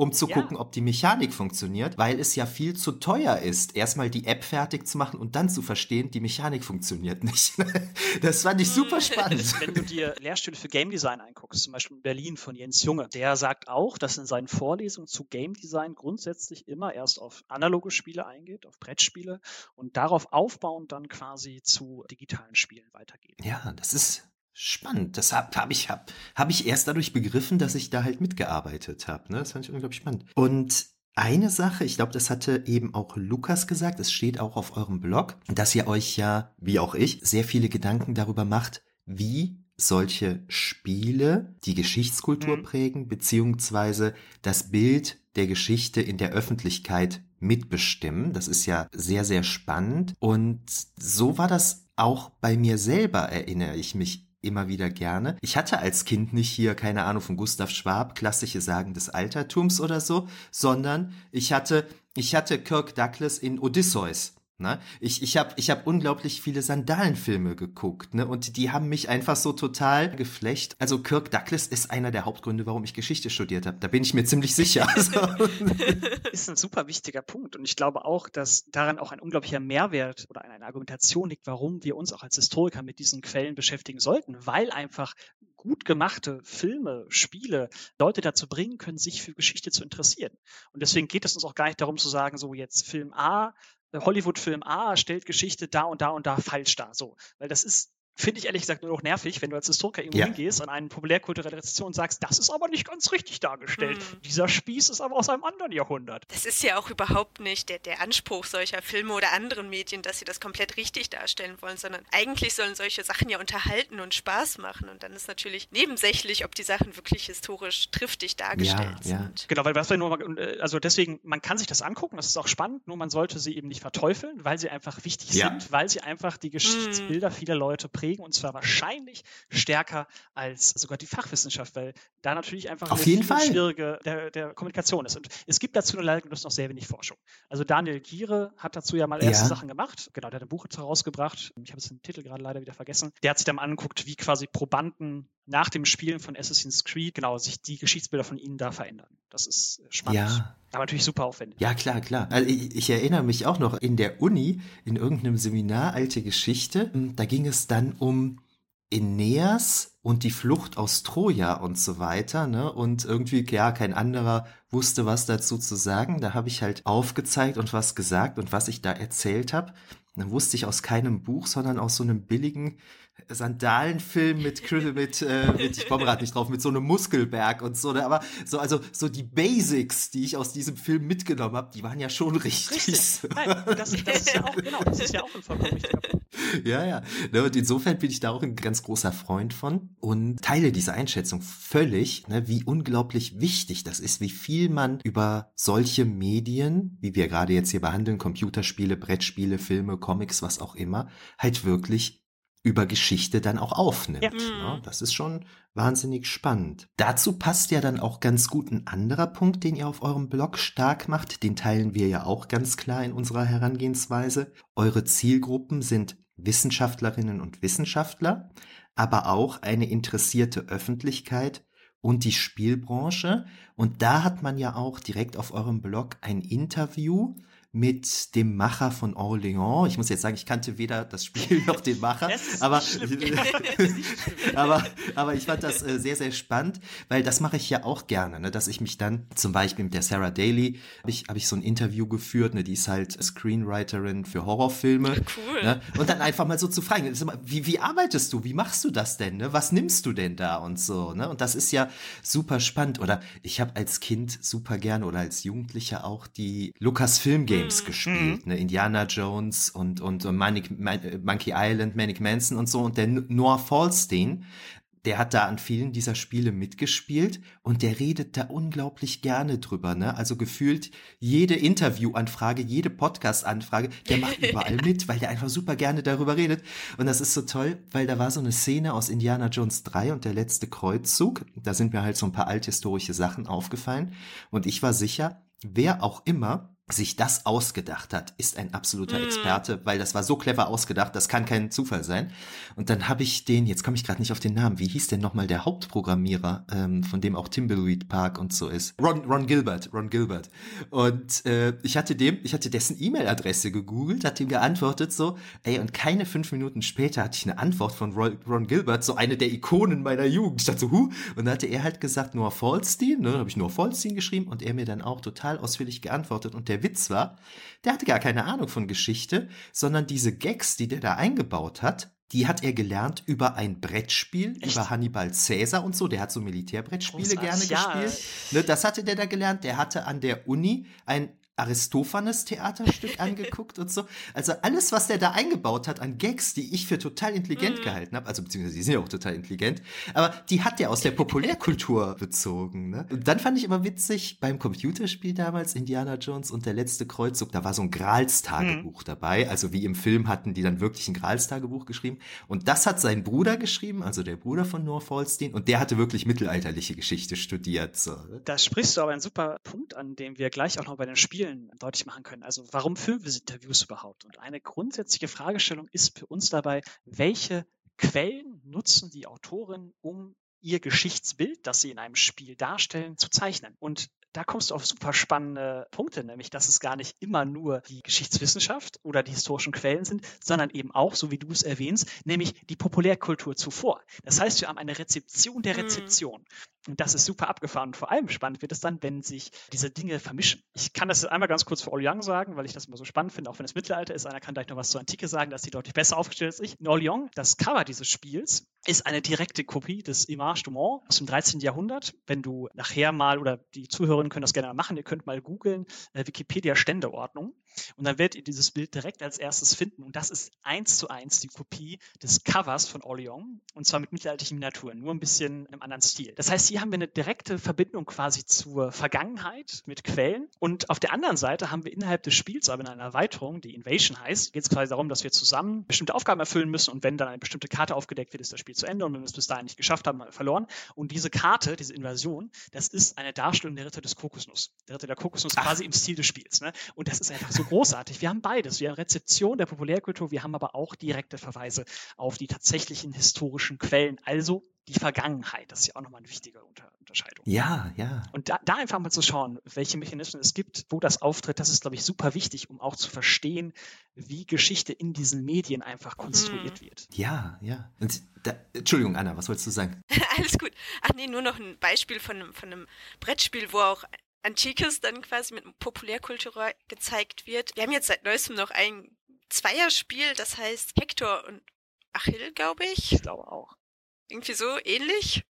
um zu ja. gucken, ob die Mechanik funktioniert, weil es ja viel zu teuer ist, erstmal die App fertig zu machen und dann zu verstehen, die Mechanik funktioniert nicht. das fand ich super spannend. Wenn du dir Lehrstühle für Game Design anguckst, zum Beispiel in Berlin von Jens Junge, der sagt auch, dass in seinen Vorlesungen zu Game Design grundsätzlich immer erst auf analoge Spiele eingeht, auf Brettspiele und darauf aufbauend dann quasi zu digitalen Spielen weitergeht. Ja, das ist Spannend. Das habe hab ich, hab, hab ich erst dadurch begriffen, dass ich da halt mitgearbeitet habe. Ne? Das fand ich unglaublich spannend. Und eine Sache, ich glaube, das hatte eben auch Lukas gesagt, es steht auch auf eurem Blog, dass ihr euch ja, wie auch ich, sehr viele Gedanken darüber macht, wie solche Spiele die Geschichtskultur mhm. prägen, beziehungsweise das Bild der Geschichte in der Öffentlichkeit mitbestimmen. Das ist ja sehr, sehr spannend. Und so war das auch bei mir selber, erinnere ich mich immer wieder gerne. Ich hatte als Kind nicht hier, keine Ahnung, von Gustav Schwab, klassische Sagen des Altertums oder so, sondern ich hatte, ich hatte Kirk Douglas in Odysseus. Ne? Ich, ich habe ich hab unglaublich viele Sandalenfilme geguckt ne? und die haben mich einfach so total geflecht. Also Kirk Douglas ist einer der Hauptgründe, warum ich Geschichte studiert habe. Da bin ich mir ziemlich sicher. ist ein super wichtiger Punkt und ich glaube auch, dass daran auch ein unglaublicher Mehrwert oder eine Argumentation liegt, warum wir uns auch als Historiker mit diesen Quellen beschäftigen sollten, weil einfach gut gemachte Filme, Spiele Leute dazu bringen können, sich für Geschichte zu interessieren. Und deswegen geht es uns auch gar nicht darum zu sagen, so jetzt Film A Hollywood-Film A stellt Geschichte da und da und da falsch dar. So, weil das ist finde ich ehrlich gesagt nur noch nervig, wenn du als Historiker irgendwo ja. hingehst und eine populärkulturelle Rezession sagst, das ist aber nicht ganz richtig dargestellt. Hm. Dieser Spieß ist aber aus einem anderen Jahrhundert. Das ist ja auch überhaupt nicht der, der Anspruch solcher Filme oder anderen Medien, dass sie das komplett richtig darstellen wollen, sondern eigentlich sollen solche Sachen ja unterhalten und Spaß machen. Und dann ist natürlich nebensächlich, ob die Sachen wirklich historisch triftig dargestellt ja, sind. Ja. Genau, weil was wir nur mal, äh, also deswegen, man kann sich das angucken, das ist auch spannend, nur man sollte sie eben nicht verteufeln, weil sie einfach wichtig sind, weil sie einfach die Geschichtsbilder hm. vieler Leute prägen und zwar wahrscheinlich stärker als sogar die Fachwissenschaft, weil da natürlich einfach Auf jeden Fall. schwierige der, der Kommunikation ist. Und es gibt dazu leider noch sehr wenig Forschung. Also Daniel Giere hat dazu ja mal erste ja. Sachen gemacht. Genau, der hat ein Buch herausgebracht. Ich habe jetzt den Titel gerade leider wieder vergessen. Der hat sich dann mal angeguckt, wie quasi Probanden nach dem Spielen von Assassin's Creed, genau, sich die Geschichtsbilder von ihnen da verändern. Das ist spannend. Ja. Aber natürlich super aufwendig. Ja, klar, klar. Also ich, ich, erinnere mich auch noch in der Uni, in irgendeinem Seminar Alte Geschichte, hm, da ging es dann um Aeneas und die Flucht aus Troja und so weiter, ne? Und irgendwie, ja, kein anderer wusste was dazu zu sagen. Da habe ich halt aufgezeigt und was gesagt und was ich da erzählt habe. Dann wusste ich aus keinem Buch, sondern aus so einem billigen Sandalenfilm mit, mit, äh, mit ich komme gerade nicht drauf, mit so einem Muskelberg und so, ne? aber so, also so die Basics, die ich aus diesem Film mitgenommen habe, die waren ja schon richtig. richtig. Nein, das, das, ist ja auch, genau, das ist ja auch ein vollkommen Punkt. Ja, ja. Ne, und insofern bin ich da auch ein ganz großer Freund von und teile diese Einschätzung völlig, ne, wie unglaublich wichtig das ist, wie viel man über solche Medien, wie wir gerade jetzt hier behandeln, Computerspiele, Brettspiele, Filme, Comics, was auch immer, halt wirklich über Geschichte dann auch aufnimmt. Ja. Ne? Das ist schon wahnsinnig spannend. Dazu passt ja dann auch ganz gut ein anderer Punkt, den ihr auf eurem Blog stark macht. Den teilen wir ja auch ganz klar in unserer Herangehensweise. Eure Zielgruppen sind Wissenschaftlerinnen und Wissenschaftler, aber auch eine interessierte Öffentlichkeit und die Spielbranche. Und da hat man ja auch direkt auf eurem Blog ein Interview mit dem Macher von Orléans. Ich muss jetzt sagen, ich kannte weder das Spiel noch den Macher, aber, aber, aber ich fand das äh, sehr, sehr spannend, weil das mache ich ja auch gerne, ne, dass ich mich dann zum Beispiel mit der Sarah Daly habe ich, hab ich so ein Interview geführt, ne, die ist halt Screenwriterin für Horrorfilme. Cool. Ne, und dann einfach mal so zu fragen, wie, wie arbeitest du? Wie machst du das denn? Ne? Was nimmst du denn da und so? Ne? Und das ist ja super spannend. Oder ich habe als Kind super gerne oder als Jugendlicher auch die Lukas Film Games mhm. gespielt, ne? Indiana Jones und, und, und Manic, Monkey Island, Manic Manson und so. Und der Noah Falstein, der hat da an vielen dieser Spiele mitgespielt und der redet da unglaublich gerne drüber, ne? Also gefühlt jede Interviewanfrage, jede Podcast-Anfrage, der macht überall mit, weil der einfach super gerne darüber redet. Und das ist so toll, weil da war so eine Szene aus Indiana Jones 3 und der letzte Kreuzzug. Da sind mir halt so ein paar althistorische Sachen aufgefallen. Und ich war sicher, wer auch immer sich das ausgedacht hat, ist ein absoluter mm. Experte, weil das war so clever ausgedacht, das kann kein Zufall sein. Und dann habe ich den, jetzt komme ich gerade nicht auf den Namen, wie hieß denn nochmal der Hauptprogrammierer, ähm, von dem auch Timbleweed Park und so ist? Ron, Ron Gilbert, Ron Gilbert. Und äh, ich hatte dem, ich hatte dessen E-Mail-Adresse gegoogelt, hat ihm geantwortet so, ey, und keine fünf Minuten später hatte ich eine Antwort von Ron, Ron Gilbert, so eine der Ikonen meiner Jugend. Ich dachte so, huh? Und dann hatte er halt gesagt, Noah Falstein, ne, habe ich Noah Falstein geschrieben und er mir dann auch total ausführlich geantwortet und der Witz war, der hatte gar keine Ahnung von Geschichte, sondern diese Gags, die der da eingebaut hat, die hat er gelernt über ein Brettspiel, Echt? über Hannibal Caesar und so. Der hat so Militärbrettspiele gerne ja. gespielt. Ne, das hatte der da gelernt. Der hatte an der Uni ein Aristophanes Theaterstück angeguckt und so. Also alles, was der da eingebaut hat an Gags, die ich für total intelligent mm. gehalten habe, also beziehungsweise die sind ja auch total intelligent, aber die hat der aus der Populärkultur bezogen. Ne? Und dann fand ich immer witzig, beim Computerspiel damals, Indiana Jones und der letzte Kreuzzug, da war so ein Gralstagebuch mm. dabei. Also wie im Film hatten die dann wirklich ein Gralstagebuch geschrieben. Und das hat sein Bruder geschrieben, also der Bruder von Noah Falstein, und der hatte wirklich mittelalterliche Geschichte studiert. So. Ne? Da sprichst du aber einen super Punkt an, den wir gleich auch noch bei den Spielen vielen deutlich machen können. Also warum führen wir Interviews überhaupt? Und eine grundsätzliche Fragestellung ist für uns dabei, welche Quellen nutzen die Autoren, um ihr Geschichtsbild, das sie in einem Spiel darstellen, zu zeichnen. Und da kommst du auf super spannende Punkte, nämlich dass es gar nicht immer nur die Geschichtswissenschaft oder die historischen Quellen sind, sondern eben auch, so wie du es erwähnst, nämlich die Populärkultur zuvor. Das heißt, wir haben eine Rezeption der mhm. Rezeption. Und das ist super abgefahren. Und vor allem spannend wird es dann, wenn sich diese Dinge vermischen. Ich kann das einmal ganz kurz für Orléans sagen, weil ich das immer so spannend finde, auch wenn es Mittelalter ist. Einer kann gleich noch was zur Antike sagen, dass sie deutlich besser aufgestellt als ich. In Orléans, das Cover dieses Spiels, ist eine direkte Kopie des Image du Mans aus dem 13. Jahrhundert. Wenn du nachher mal, oder die Zuhörerinnen können das gerne machen, ihr könnt mal googeln, äh, Wikipedia-Ständeordnung. Und dann werdet ihr dieses Bild direkt als erstes finden. Und das ist eins zu eins die Kopie des Covers von Orléans. Und zwar mit mittelalterlichen Miniaturen, nur ein bisschen einem anderen Stil. Das heißt, hier haben wir eine direkte Verbindung quasi zur Vergangenheit mit Quellen. Und auf der anderen Seite haben wir innerhalb des Spiels, aber in einer Erweiterung, die Invasion heißt, geht es quasi darum, dass wir zusammen bestimmte Aufgaben erfüllen müssen. Und wenn dann eine bestimmte Karte aufgedeckt wird, ist das Spiel zu Ende. Und wenn wir es bis dahin nicht geschafft haben, haben wir verloren. Und diese Karte, diese Invasion, das ist eine Darstellung der Ritter des Kokosnuss. Der Ritter der Kokosnuss Ach. quasi im Stil des Spiels. Ne? Und das ist einfach so so großartig. Wir haben beides. Wir haben Rezeption der Populärkultur, wir haben aber auch direkte Verweise auf die tatsächlichen historischen Quellen, also die Vergangenheit. Das ist ja auch nochmal eine wichtige Unter Unterscheidung. Ja, ja. Und da, da, einfach mal zu schauen, welche Mechanismen es gibt, wo das auftritt, das ist, glaube ich, super wichtig, um auch zu verstehen, wie Geschichte in diesen Medien einfach konstruiert hm. wird. Ja, ja. Da, Entschuldigung, Anna, was wolltest du sagen? Alles gut. Ach nee, nur noch ein Beispiel von von einem Brettspiel, wo auch Antikes dann quasi mit Populärkultur gezeigt wird. Wir haben jetzt seit neuestem noch ein Zweierspiel, das heißt Hector und Achill, glaube ich. Ich glaube auch. Irgendwie so ähnlich.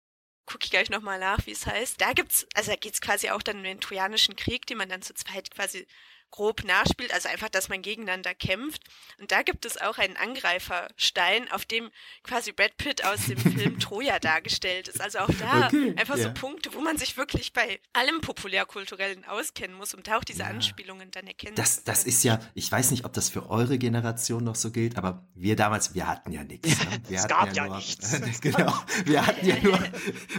Gucke ich gleich nochmal nach, wie es heißt. Da gibt's, also da geht's quasi auch dann um den Trojanischen Krieg, den man dann zu zweit quasi grob nachspielt, also einfach, dass man gegeneinander kämpft. Und da gibt es auch einen Angreiferstein, auf dem quasi Brad Pitt aus dem Film Troja dargestellt ist. Also auch da okay, einfach ja. so Punkte, wo man sich wirklich bei allem populärkulturellen auskennen muss, um da auch diese ja. Anspielungen dann erkennen das, zu können. Das ist ja, ich weiß nicht, ob das für eure Generation noch so gilt, aber wir damals, wir hatten ja nichts. Ne? es gab ja, nur, nichts. genau, wir hatten ja nur,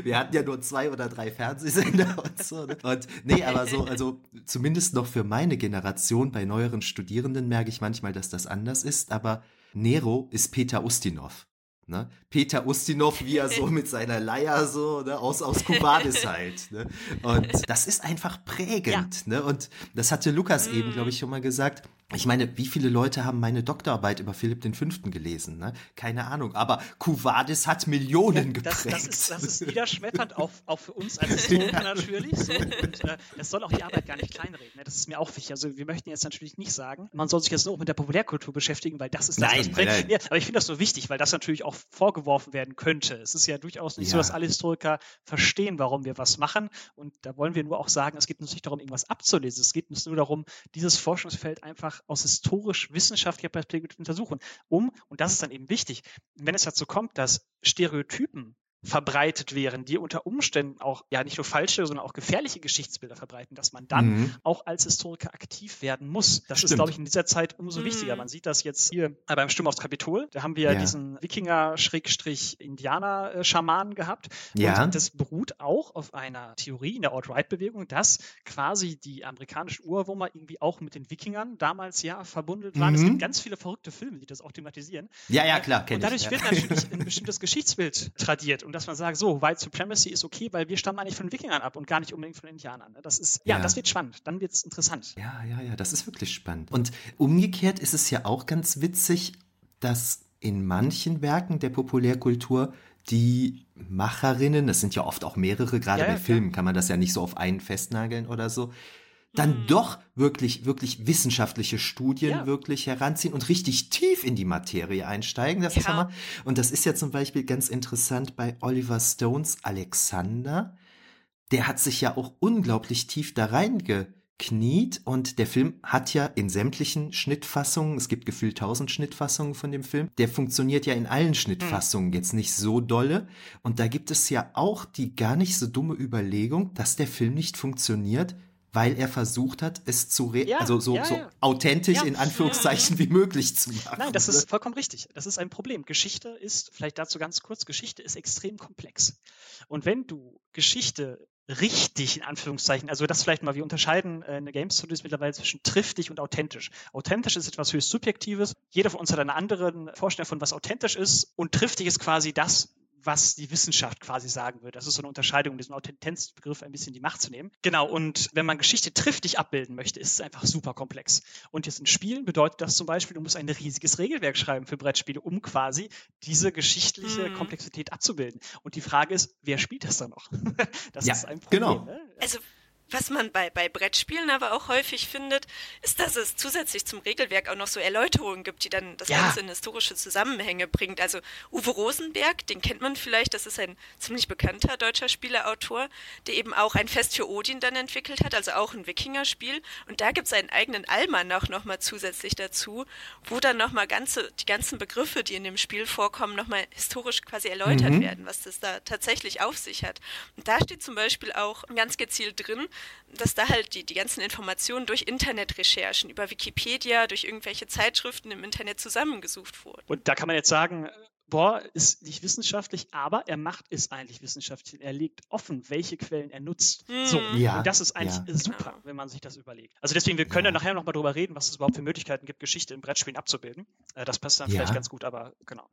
wir hatten ja nur zwei oder drei Fernsehsender und so. Ne? Und nee, aber so, also zumindest noch für meine Generation Generation, bei neueren Studierenden merke ich manchmal, dass das anders ist, aber Nero ist Peter Ustinov. Ne? Peter Ustinov, wie er so mit seiner Leier so ne? aus, aus Kubadis halt. Ne? Und das ist einfach prägend. Ja. Ne? Und das hatte Lukas mm. eben, glaube ich, schon mal gesagt. Ich meine, wie viele Leute haben meine Doktorarbeit über Philipp V. gelesen? Ne? Keine Ahnung. Aber Kuvadis hat Millionen ja, das, geprägt. Das ist, das ist niederschmetternd, auch, auch für uns als Historiker natürlich. So. Und äh, es soll auch die Arbeit gar nicht kleinreden. Ne? Das ist mir auch wichtig. Also wir möchten jetzt natürlich nicht sagen, man soll sich jetzt nur mit der Populärkultur beschäftigen, weil das ist das, nein, was. Nein. Ja, aber ich finde das so wichtig, weil das natürlich auch vorgeworfen werden könnte. Es ist ja durchaus nicht ja. so, dass alle Historiker verstehen, warum wir was machen. Und da wollen wir nur auch sagen, es geht uns nicht darum, irgendwas abzulesen. Es geht uns nur darum, dieses Forschungsfeld einfach aus historisch-wissenschaftlicher Perspektive untersuchen, um, und das ist dann eben wichtig, wenn es dazu kommt, dass Stereotypen verbreitet wären, die unter Umständen auch ja nicht nur falsche, sondern auch gefährliche Geschichtsbilder verbreiten, dass man dann mhm. auch als Historiker aktiv werden muss. Das Stimmt. ist, glaube ich, in dieser Zeit umso mhm. wichtiger. Man sieht das jetzt hier beim Sturm aufs Kapitol. Da haben wir ja. diesen Wikinger-Indianer-Schamanen gehabt. Ja. Und das beruht auch auf einer Theorie in der Alt-Right-Bewegung, dass quasi die amerikanischen Urwürmer irgendwie auch mit den Wikingern damals ja verbunden waren. Mhm. Es gibt ganz viele verrückte Filme, die das auch thematisieren. Ja, ja, klar, kenne ich. Und dadurch ja. wird natürlich ein bestimmtes Geschichtsbild tradiert und dass man sagt, so, White Supremacy ist okay, weil wir stammen eigentlich von Wikingern ab und gar nicht unbedingt von den Indianern. Ne? Das ist, ja, ja. das wird spannend. Dann wird es interessant. Ja, ja, ja, das ist wirklich spannend. Und umgekehrt ist es ja auch ganz witzig, dass in manchen Werken der Populärkultur die Macherinnen, das sind ja oft auch mehrere, gerade ja, bei Filmen kann man das ja nicht so auf einen festnageln oder so, dann mhm. doch wirklich, wirklich wissenschaftliche Studien ja. wirklich heranziehen und richtig tief in die Materie einsteigen. Das ja. ist Hammer. Und das ist ja zum Beispiel ganz interessant bei Oliver Stones Alexander. Der hat sich ja auch unglaublich tief da reingekniet und der Film hat ja in sämtlichen Schnittfassungen, es gibt gefühlt tausend Schnittfassungen von dem Film, der funktioniert ja in allen Schnittfassungen mhm. jetzt nicht so dolle und da gibt es ja auch die gar nicht so dumme Überlegung, dass der Film nicht funktioniert, weil er versucht hat, es zu ja, also so, ja, so ja. authentisch in Anführungszeichen wie möglich zu machen. Nein, das ist vollkommen richtig. Das ist ein Problem. Geschichte ist, vielleicht dazu ganz kurz, Geschichte ist extrem komplex. Und wenn du Geschichte richtig in Anführungszeichen, also das vielleicht mal, wir unterscheiden äh, in der Game Studies mittlerweile zwischen triftig und authentisch. Authentisch ist etwas höchst Subjektives. Jeder von uns hat eine andere Vorstellung von, was authentisch ist. Und triftig ist quasi das, was die Wissenschaft quasi sagen würde. Das ist so eine Unterscheidung, um diesem Authentizbegriff ein bisschen die Macht zu nehmen. Genau, und wenn man Geschichte triftig abbilden möchte, ist es einfach super komplex. Und jetzt in Spielen bedeutet das zum Beispiel, du musst ein riesiges Regelwerk schreiben für Brettspiele, um quasi diese geschichtliche hm. Komplexität abzubilden. Und die Frage ist, wer spielt das dann noch? das ja, ist ein Problem. Genau. Ne? Also was man bei, bei Brettspielen aber auch häufig findet, ist, dass es zusätzlich zum Regelwerk auch noch so Erläuterungen gibt, die dann das ja. Ganze in historische Zusammenhänge bringt. Also Uwe Rosenberg, den kennt man vielleicht, das ist ein ziemlich bekannter deutscher Spieleautor, der eben auch ein Fest für Odin dann entwickelt hat, also auch ein Wikingerspiel. Und da gibt es einen eigenen Almanach nochmal zusätzlich dazu, wo dann nochmal ganze, die ganzen Begriffe, die in dem Spiel vorkommen, nochmal historisch quasi erläutert mhm. werden, was das da tatsächlich auf sich hat. Und da steht zum Beispiel auch ganz gezielt drin, dass da halt die, die ganzen Informationen durch Internetrecherchen, über Wikipedia, durch irgendwelche Zeitschriften im Internet zusammengesucht wurden. Und da kann man jetzt sagen, boah, ist nicht wissenschaftlich, aber er macht es eigentlich wissenschaftlich. Er legt offen, welche Quellen er nutzt. Mhm. So, ja, und das ist eigentlich ja. super, wenn man sich das überlegt. Also deswegen, wir können ja, ja nachher nochmal drüber reden, was es überhaupt für Möglichkeiten gibt, Geschichte in Brettspielen abzubilden. Äh, das passt dann vielleicht ganz gut, aber genau.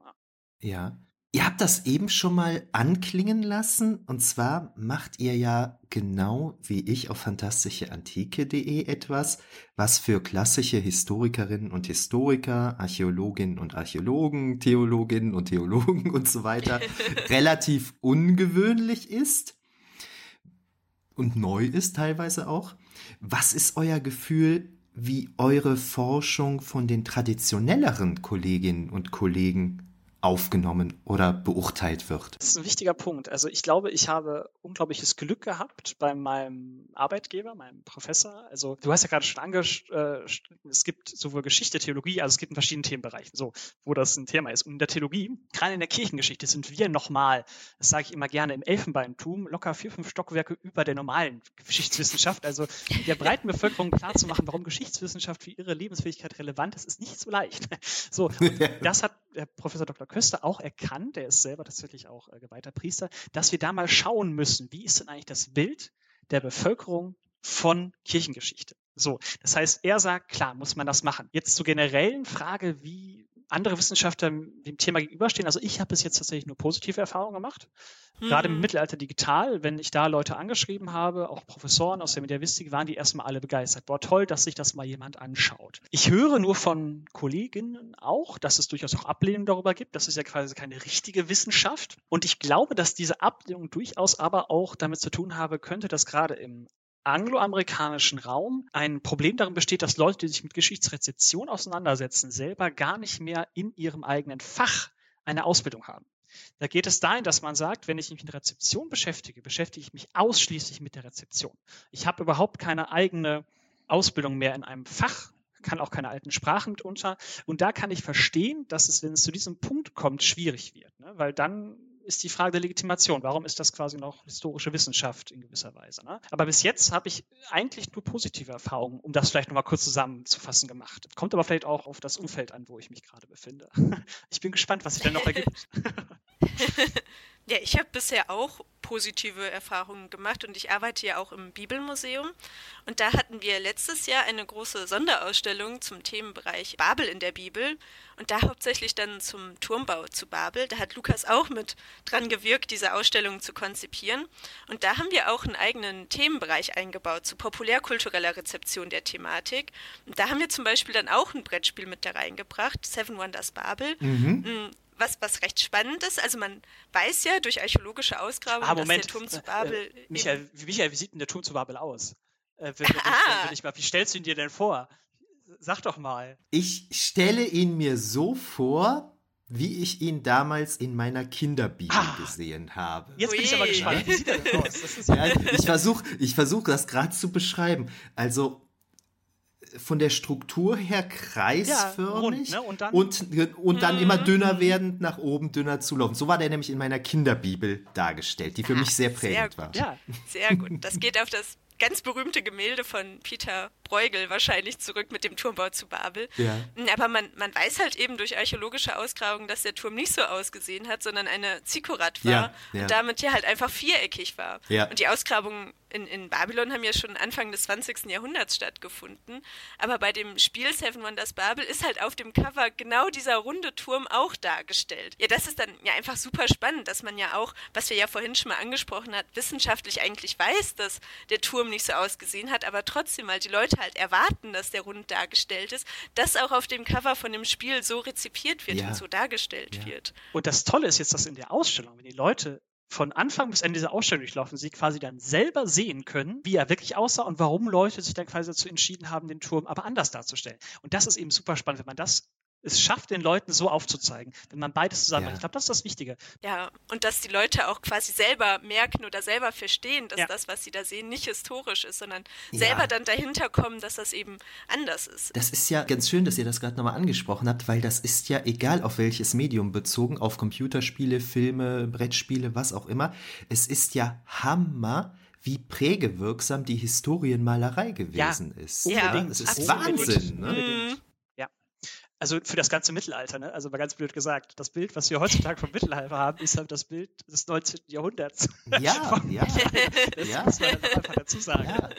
Ja. Ihr habt das eben schon mal anklingen lassen. Und zwar macht ihr ja genau wie ich auf fantastischeantike.de etwas, was für klassische Historikerinnen und Historiker, Archäologinnen und Archäologen, Theologinnen und Theologen und so weiter relativ ungewöhnlich ist und neu ist teilweise auch. Was ist euer Gefühl, wie eure Forschung von den traditionelleren Kolleginnen und Kollegen aufgenommen oder beurteilt wird? Das ist ein wichtiger Punkt. Also ich glaube, ich habe unglaubliches Glück gehabt bei meinem Arbeitgeber, meinem Professor. Also du hast ja gerade schon angeschnitten, es gibt sowohl Geschichte, Theologie, also es gibt in verschiedenen Themenbereichen, so, wo das ein Thema ist. Und in der Theologie, gerade in der Kirchengeschichte, sind wir nochmal, das sage ich immer gerne, im Elfenbeintum locker vier, fünf Stockwerke über der normalen Geschichtswissenschaft. Also der breiten Bevölkerung klarzumachen, warum Geschichtswissenschaft für ihre Lebensfähigkeit relevant ist, ist nicht so leicht. So, das hat der Professor Dr. Köster auch erkannt, der ist selber tatsächlich auch äh, geweihter Priester, dass wir da mal schauen müssen, wie ist denn eigentlich das Bild der Bevölkerung von Kirchengeschichte? So, das heißt, er sagt, klar, muss man das machen. Jetzt zur generellen Frage, wie andere Wissenschaftler dem Thema gegenüberstehen. Also ich habe bis jetzt tatsächlich nur positive Erfahrungen gemacht. Mhm. Gerade im. Mittelalter digital, wenn ich da Leute angeschrieben habe, auch Professoren aus der Mediavistik, waren die erstmal alle begeistert. Boah, toll, dass sich das mal jemand anschaut. Ich höre nur von Kolleginnen auch, dass es durchaus auch Ablehnung darüber gibt. Das ist ja quasi keine richtige Wissenschaft. Und ich glaube, dass diese Ablehnung durchaus aber auch damit zu tun habe könnte, dass gerade im angloamerikanischen Raum ein Problem darin besteht, dass Leute, die sich mit Geschichtsrezeption auseinandersetzen, selber gar nicht mehr in ihrem eigenen Fach eine Ausbildung haben. Da geht es dahin, dass man sagt, wenn ich mich mit Rezeption beschäftige, beschäftige ich mich ausschließlich mit der Rezeption. Ich habe überhaupt keine eigene Ausbildung mehr in einem Fach, kann auch keine alten Sprachen mitunter. Und da kann ich verstehen, dass es, wenn es zu diesem Punkt kommt, schwierig wird. Ne? Weil dann ist die Frage der Legitimation. Warum ist das quasi noch historische Wissenschaft in gewisser Weise? Ne? Aber bis jetzt habe ich eigentlich nur positive Erfahrungen, um das vielleicht nochmal kurz zusammenzufassen, gemacht. Kommt aber vielleicht auch auf das Umfeld an, wo ich mich gerade befinde. Ich bin gespannt, was sich dann noch ergibt. Ja, ich habe bisher auch positive Erfahrungen gemacht und ich arbeite ja auch im Bibelmuseum. Und da hatten wir letztes Jahr eine große Sonderausstellung zum Themenbereich Babel in der Bibel und da hauptsächlich dann zum Turmbau zu Babel. Da hat Lukas auch mit dran gewirkt, diese Ausstellung zu konzipieren. Und da haben wir auch einen eigenen Themenbereich eingebaut zu populärkultureller Rezeption der Thematik. Und da haben wir zum Beispiel dann auch ein Brettspiel mit da reingebracht, Seven Wonders Babel. Mhm. Mm, was, was recht spannend ist. Also man weiß ja durch archäologische Ausgrabungen, Moment. der Turm zu Babel. Äh, äh Michael, Michael, wie sieht denn der Turm zu Babel aus? Äh, will, ah. ich mal, wie stellst du ihn dir denn vor? Sag doch mal. Ich stelle ihn mir so vor, wie ich ihn damals in meiner Kinderbibel ah, gesehen habe. Jetzt bin ich aber gespannt. Wie sieht er denn aus? ja, ich versuche ich versuch, das gerade zu beschreiben. Also von der Struktur her kreisförmig ja, rund, ne? und dann, und, und dann immer mhm. dünner werdend nach oben dünner zulaufen. So war der nämlich in meiner Kinderbibel dargestellt, die für ah, mich sehr prägend sehr war. Ja. Sehr gut. Das geht auf das ganz berühmte Gemälde von Peter Bruegel wahrscheinlich zurück mit dem Turmbau zu Babel. Ja. Aber man, man weiß halt eben durch archäologische Ausgrabungen, dass der Turm nicht so ausgesehen hat, sondern eine Zikkurat war ja, ja. und damit ja halt einfach viereckig war. Und die Ausgrabungen in, in Babylon haben ja schon Anfang des 20. Jahrhunderts stattgefunden. Aber bei dem Spiel Seven Wonders Babel ist halt auf dem Cover genau dieser runde Turm auch dargestellt. Ja, das ist dann ja einfach super spannend, dass man ja auch, was wir ja vorhin schon mal angesprochen hat, wissenschaftlich eigentlich weiß, dass der Turm nicht so ausgesehen hat, aber trotzdem, weil die Leute halt erwarten, dass der rund dargestellt ist, dass auch auf dem Cover von dem Spiel so rezipiert wird ja. und so dargestellt ja. wird. Und das Tolle ist jetzt, dass in der Ausstellung, wenn die Leute von Anfang bis Ende dieser Ausstellung durchlaufen, sie quasi dann selber sehen können, wie er wirklich aussah und warum Leute sich dann quasi dazu entschieden haben, den Turm aber anders darzustellen. Und das ist eben super spannend, wenn man das es schafft, den Leuten so aufzuzeigen, wenn man beides zusammen ja. Ich glaube, das ist das Wichtige. Ja, und dass die Leute auch quasi selber merken oder selber verstehen, dass ja. das, was sie da sehen, nicht historisch ist, sondern ja. selber dann dahinter kommen, dass das eben anders ist. Das ist ja ganz schön, dass ihr das gerade nochmal angesprochen habt, weil das ist ja egal auf welches Medium bezogen, auf Computerspiele, Filme, Brettspiele, was auch immer. Es ist ja Hammer, wie prägewirksam die Historienmalerei gewesen ist. Ja, das ist Wahnsinn. Ne? Also für das ganze Mittelalter, ne? Also mal ganz blöd gesagt. Das Bild, was wir heutzutage vom Mittelalter haben, ist halt das Bild des 19. Jahrhunderts. Ja, ja. Das ja. muss man einfach dazu sagen. Ja.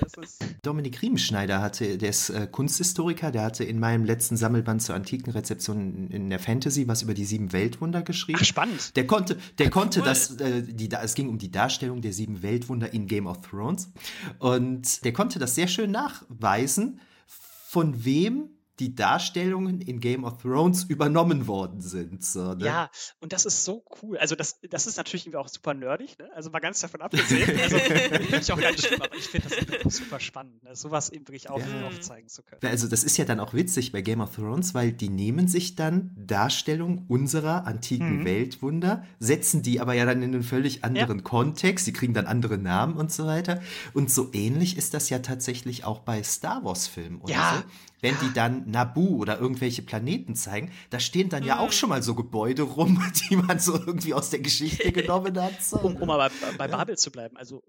Dominik Riemenschneider hatte, der ist äh, Kunsthistoriker, der hatte in meinem letzten Sammelband zur antiken Rezeption in der Fantasy was über die sieben Weltwunder geschrieben. Ach, spannend. Der konnte, der konnte das, äh, die, es ging um die Darstellung der sieben Weltwunder in Game of Thrones. Und der konnte das sehr schön nachweisen, von wem die Darstellungen in Game of Thrones übernommen worden sind. So, ne? Ja, und das ist so cool. Also das, das ist natürlich irgendwie auch super nerdig, ne? Also mal ganz davon abgesehen. Also finde ich auch gar nicht schlimm, aber ich finde das super spannend, ne? sowas eben wirklich auf, Ja. aufzeigen zu können. Also das ist ja dann auch witzig bei Game of Thrones, weil die nehmen sich dann Darstellung unserer antiken Mhm. Weltwunder, setzen die aber ja dann in einen völlig anderen Kontext, sie kriegen dann andere Namen und so weiter. Und so ähnlich ist das ja tatsächlich auch bei Star Wars-Filmen Ja. so. Wenn die dann Nabu oder irgendwelche Planeten zeigen, da stehen dann ja auch schon mal so Gebäude rum, die man so irgendwie aus der Geschichte genommen hat. So, Um, ne? um aber bei, bei Babel zu bleiben, also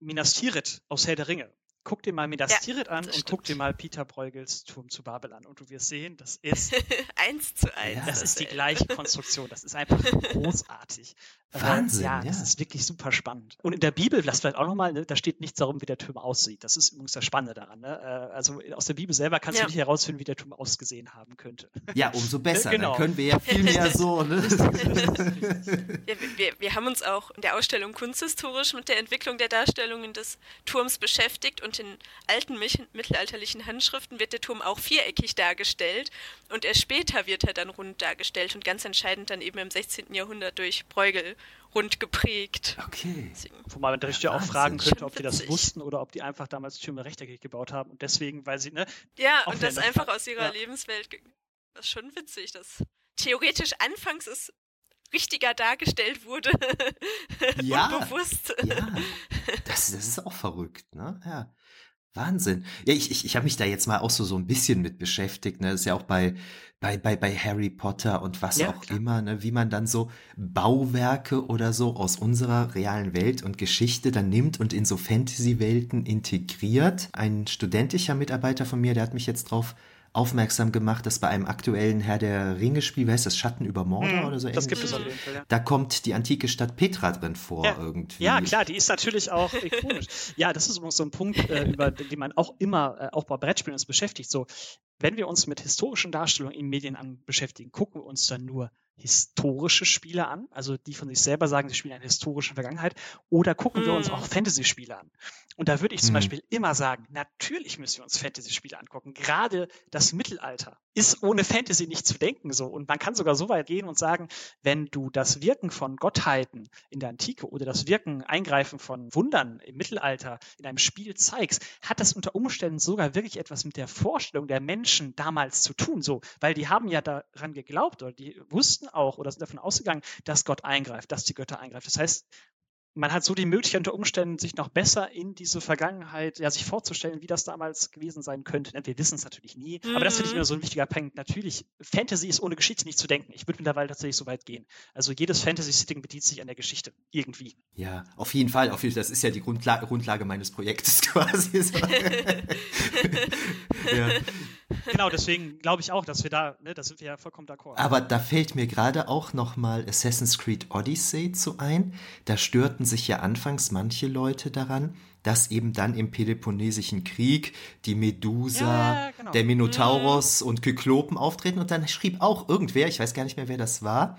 Minas Tirith aus Herr der Ringe. Guck dir mal Minas Ja, Tirith an und guck stimmt. dir mal Peter Bruegels Turm zu Babel an und du wirst sehen, das ist Eins zu eins. Das ist die gleiche Konstruktion. Das ist einfach großartig. Äh, Wahnsinn, Ja, ja. das ist wirklich super spannend. Und in der Bibel, das vielleicht auch nochmal, ne, da steht nichts darum, wie der Turm aussieht. Das ist übrigens das Spannende daran. Ne? Äh, Also aus der Bibel selber kannst Ja. du nicht herausfinden, wie der Turm ausgesehen haben könnte. Ja, umso besser. Genau. Dann können wir ja viel mehr so. Ne? Ja, wir- wir, haben uns auch in der Ausstellung kunsthistorisch mit der Entwicklung der Darstellungen des Turms beschäftigt und in alten mittelalterlichen Handschriften wird der Turm auch viereckig dargestellt und erst später wird er dann rund dargestellt und ganz entscheidend dann eben im 16. Jahrhundert durch Bruegel rund geprägt. Okay. Deswegen- Wo man natürlich ja auch fragen könnte, ob die das wussten oder ob die einfach damals Türme rechteckig gebaut haben und deswegen, weil sie, ne, Ja, und das einfach aus ihrer ja. Lebenswelt. Das ist schon witzig, dass theoretisch anfangs es richtiger dargestellt wurde. Ja. Unbewusst. Ja, das, das ist auch verrückt, ne? Ja. Wahnsinn. Ja, ich, ich, ich habe mich da jetzt mal auch so, so ein bisschen mit beschäftigt, ne? Das ist ja auch bei, bei, bei, bei Harry Potter und was Ja, auch klar. immer, ne? Wie man dann so Bauwerke oder so aus unserer realen Welt und Geschichte dann nimmt und in so Fantasy-Welten integriert. Ein studentischer Mitarbeiter von mir, der hat mich jetzt drauf aufmerksam gemacht, dass bei einem aktuellen Herr der Ringe-Spiel, wer heißt das, Schatten über Mordor Mhm, oder so das gibt ähnlich? es auf jeden Fall, ja. Da kommt die antike Stadt Petra drin vor Ja. irgendwie. Ja, klar, die ist natürlich auch ikonisch. ja, das ist übrigens so ein Punkt, äh, über den man auch immer, äh, auch bei Brettspielen uns beschäftigt. So, wenn wir uns mit historischen Darstellungen in Medien an beschäftigen, gucken wir uns dann nur historische Spiele an, also die von sich selber sagen, sie spielen eine historische Vergangenheit, oder gucken wir uns Mm. auch Fantasy-Spiele an. Und da würde ich zum Mhm. Beispiel immer sagen, natürlich müssen wir uns Fantasy-Spiele angucken. Gerade das Mittelalter ist ohne Fantasy nicht zu denken so. Und man kann sogar so weit gehen und sagen, wenn du das Wirken von Gottheiten in der Antike oder das Wirken, Eingreifen von Wundern im Mittelalter in einem Spiel zeigst, hat das unter Umständen sogar wirklich etwas mit der Vorstellung der Menschen damals zu tun, so, weil die haben ja daran geglaubt oder die wussten auch oder sind davon ausgegangen, dass Gott eingreift, dass die Götter eingreifen. Das heißt, man hat so die Möglichkeit unter Umständen, sich noch besser in diese Vergangenheit, ja, sich vorzustellen, wie das damals gewesen sein könnte. Wir wissen es natürlich nie, aber das finde ich Mhm. immer so ein wichtiger Punkt. Natürlich, Fantasy ist ohne Geschichte nicht zu denken. Ich würde mittlerweile tatsächlich so weit gehen. Also jedes Fantasy-Setting bedient sich an der Geschichte. Irgendwie. Ja, auf jeden Fall. Auf jeden, das ist ja die Grundlage, Grundlage meines Projektes quasi. So. ja. Genau, deswegen glaube ich auch, dass wir da, ne, da sind wir ja vollkommen d'accord. Aber da fällt mir gerade auch noch mal Assassin's Creed Odyssey zu ein. Da störten sich ja anfangs manche Leute daran, dass eben dann im Peloponnesischen Krieg die Medusa, Ja, genau. der Minotaurus und Kyklopen auftreten. Und dann schrieb auch irgendwer, ich weiß gar nicht mehr, wer das war,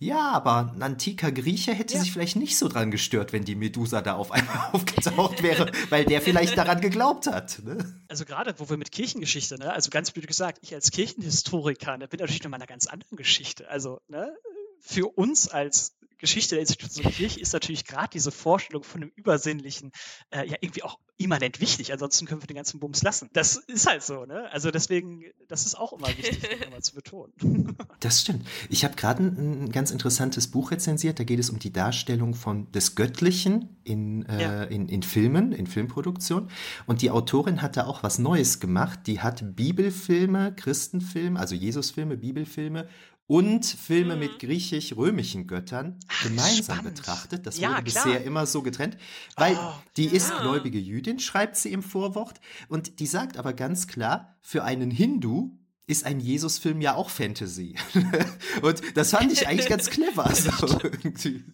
ja, aber ein antiker Grieche hätte Ja. sich vielleicht nicht so dran gestört, wenn die Medusa da auf einmal aufgetaucht wäre, weil der vielleicht daran geglaubt hat. Ne? also gerade, wo wir mit Kirchengeschichte, ne, also ganz blöd gesagt, ich als Kirchenhistoriker, ne, bin natürlich noch mal einer ganz anderen Geschichte. Also, ne, für uns als Geschichte der Institution Kirche ist natürlich gerade diese Vorstellung von einem Übersinnlichen äh, ja irgendwie auch immanent wichtig. Ansonsten können wir den ganzen Bums lassen. Das ist halt so, ne? Also deswegen, das ist auch immer wichtig, immer zu betonen. Das stimmt. Ich habe gerade ein, ein ganz interessantes Buch rezensiert. Da geht es um die Darstellung von des Göttlichen in, äh, Ja. in, in Filmen, in Filmproduktion. Und die Autorin hat da auch was Neues gemacht. Die hat Bibelfilme, Christenfilme, also Jesusfilme, Bibelfilme und Filme Mhm. mit griechisch-römischen Göttern gemeinsam spannend. betrachtet. Das Ja, wurde klar. bisher immer so getrennt, weil Oh, die ist ja. gläubige Jüdin, schreibt sie im Vorwort. Und die sagt aber ganz klar, für einen Hindu ist ein Jesus-Film ja auch Fantasy. und das fand ich eigentlich ganz clever. So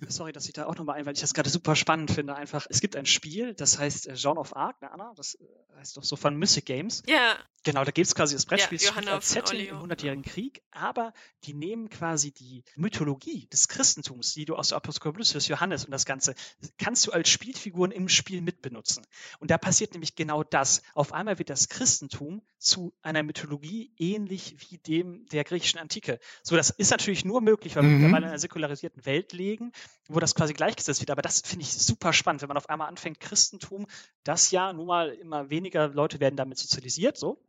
Sorry, dass ich da auch nochmal ein, weil ich das gerade super spannend finde. Einfach, es gibt ein Spiel, das heißt äh, Jean of Arc, ne, Anna? Das äh, heißt doch so von Mystic Games. Ja. Genau, da gibt es quasi das Brettspiel ja, als Setting im 100-jährigen Krieg, aber die nehmen quasi die Mythologie des Christentums, die du aus der Apokalypse Johannes und das Ganze, kannst du als Spielfiguren im Spiel mitbenutzen. Und da passiert nämlich genau das. Auf einmal wird das Christentum zu einer Mythologie ähnlich wie dem der griechischen Antike. So, das ist natürlich nur möglich, weil wir mhm. mittlerweile in einer säkularisierten Welt leben, wo das quasi gleichgesetzt wird. Aber das finde ich super spannend, wenn man auf einmal anfängt, Christentum, das ja nun mal immer weniger Leute werden damit sozialisiert, so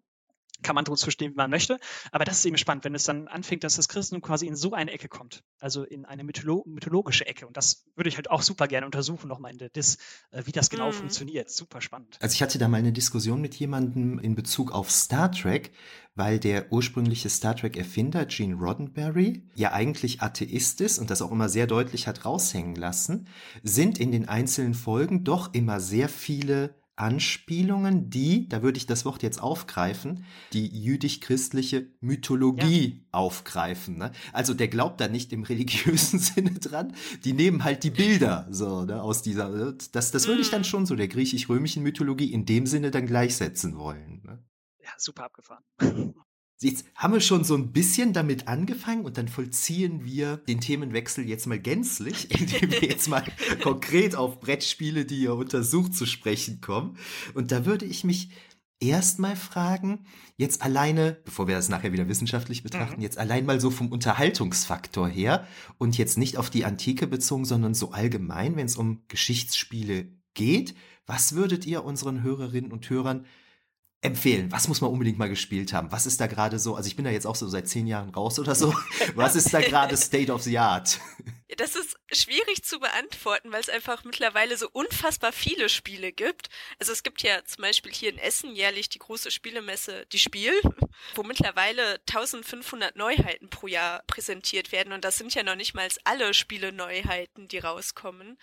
kann man dazu stehen, wie man möchte. Aber das ist eben spannend, wenn es dann anfängt, dass das Christentum quasi in so eine Ecke kommt. Also in eine mytholo mythologische Ecke. Und das würde ich halt auch super gerne untersuchen, nochmal in der Dis, äh, wie das genau mhm. funktioniert. Super spannend. Also ich hatte da mal eine Diskussion mit jemandem in Bezug auf Star Trek, weil der ursprüngliche Star Trek-Erfinder Gene Roddenberry ja eigentlich Atheist ist und das auch immer sehr deutlich hat raushängen lassen, sind in den einzelnen Folgen doch immer sehr viele Anspielungen, die, da würde ich das Wort jetzt aufgreifen, die jüdisch-christliche Mythologie ja. aufgreifen. Ne? Also der glaubt da nicht im religiösen Sinne dran, die nehmen halt die Bilder so ne, aus dieser, das, das würde ich dann mhm. schon so der griechisch-römischen Mythologie in dem Sinne dann gleichsetzen wollen. Ne? Ja, super abgefahren. Jetzt haben wir schon so ein bisschen damit angefangen und dann vollziehen wir den Themenwechsel jetzt mal gänzlich, indem wir jetzt mal konkret auf Brettspiele, die ihr untersucht, zu sprechen kommen. Und da würde ich mich erstmal fragen, jetzt alleine, bevor wir das nachher wieder wissenschaftlich betrachten, mhm. jetzt allein mal so vom Unterhaltungsfaktor her und jetzt nicht auf die Antike bezogen, sondern so allgemein, wenn es um Geschichtsspiele geht, was würdet ihr unseren Hörerinnen und Hörern empfehlen? Was muss man unbedingt mal gespielt haben? Was ist da gerade so? Also ich bin da jetzt auch so seit zehn Jahren raus oder so. Was ist da gerade State of the Art? Das ist schwierig zu beantworten, weil es einfach mittlerweile so unfassbar viele Spiele gibt. Also es gibt ja zum Beispiel hier in Essen jährlich die große Spielemesse Die Spiel, wo mittlerweile 1500 Neuheiten pro Jahr präsentiert werden. Und das sind ja noch nicht mal alle Spiele Neuheiten, die rauskommen.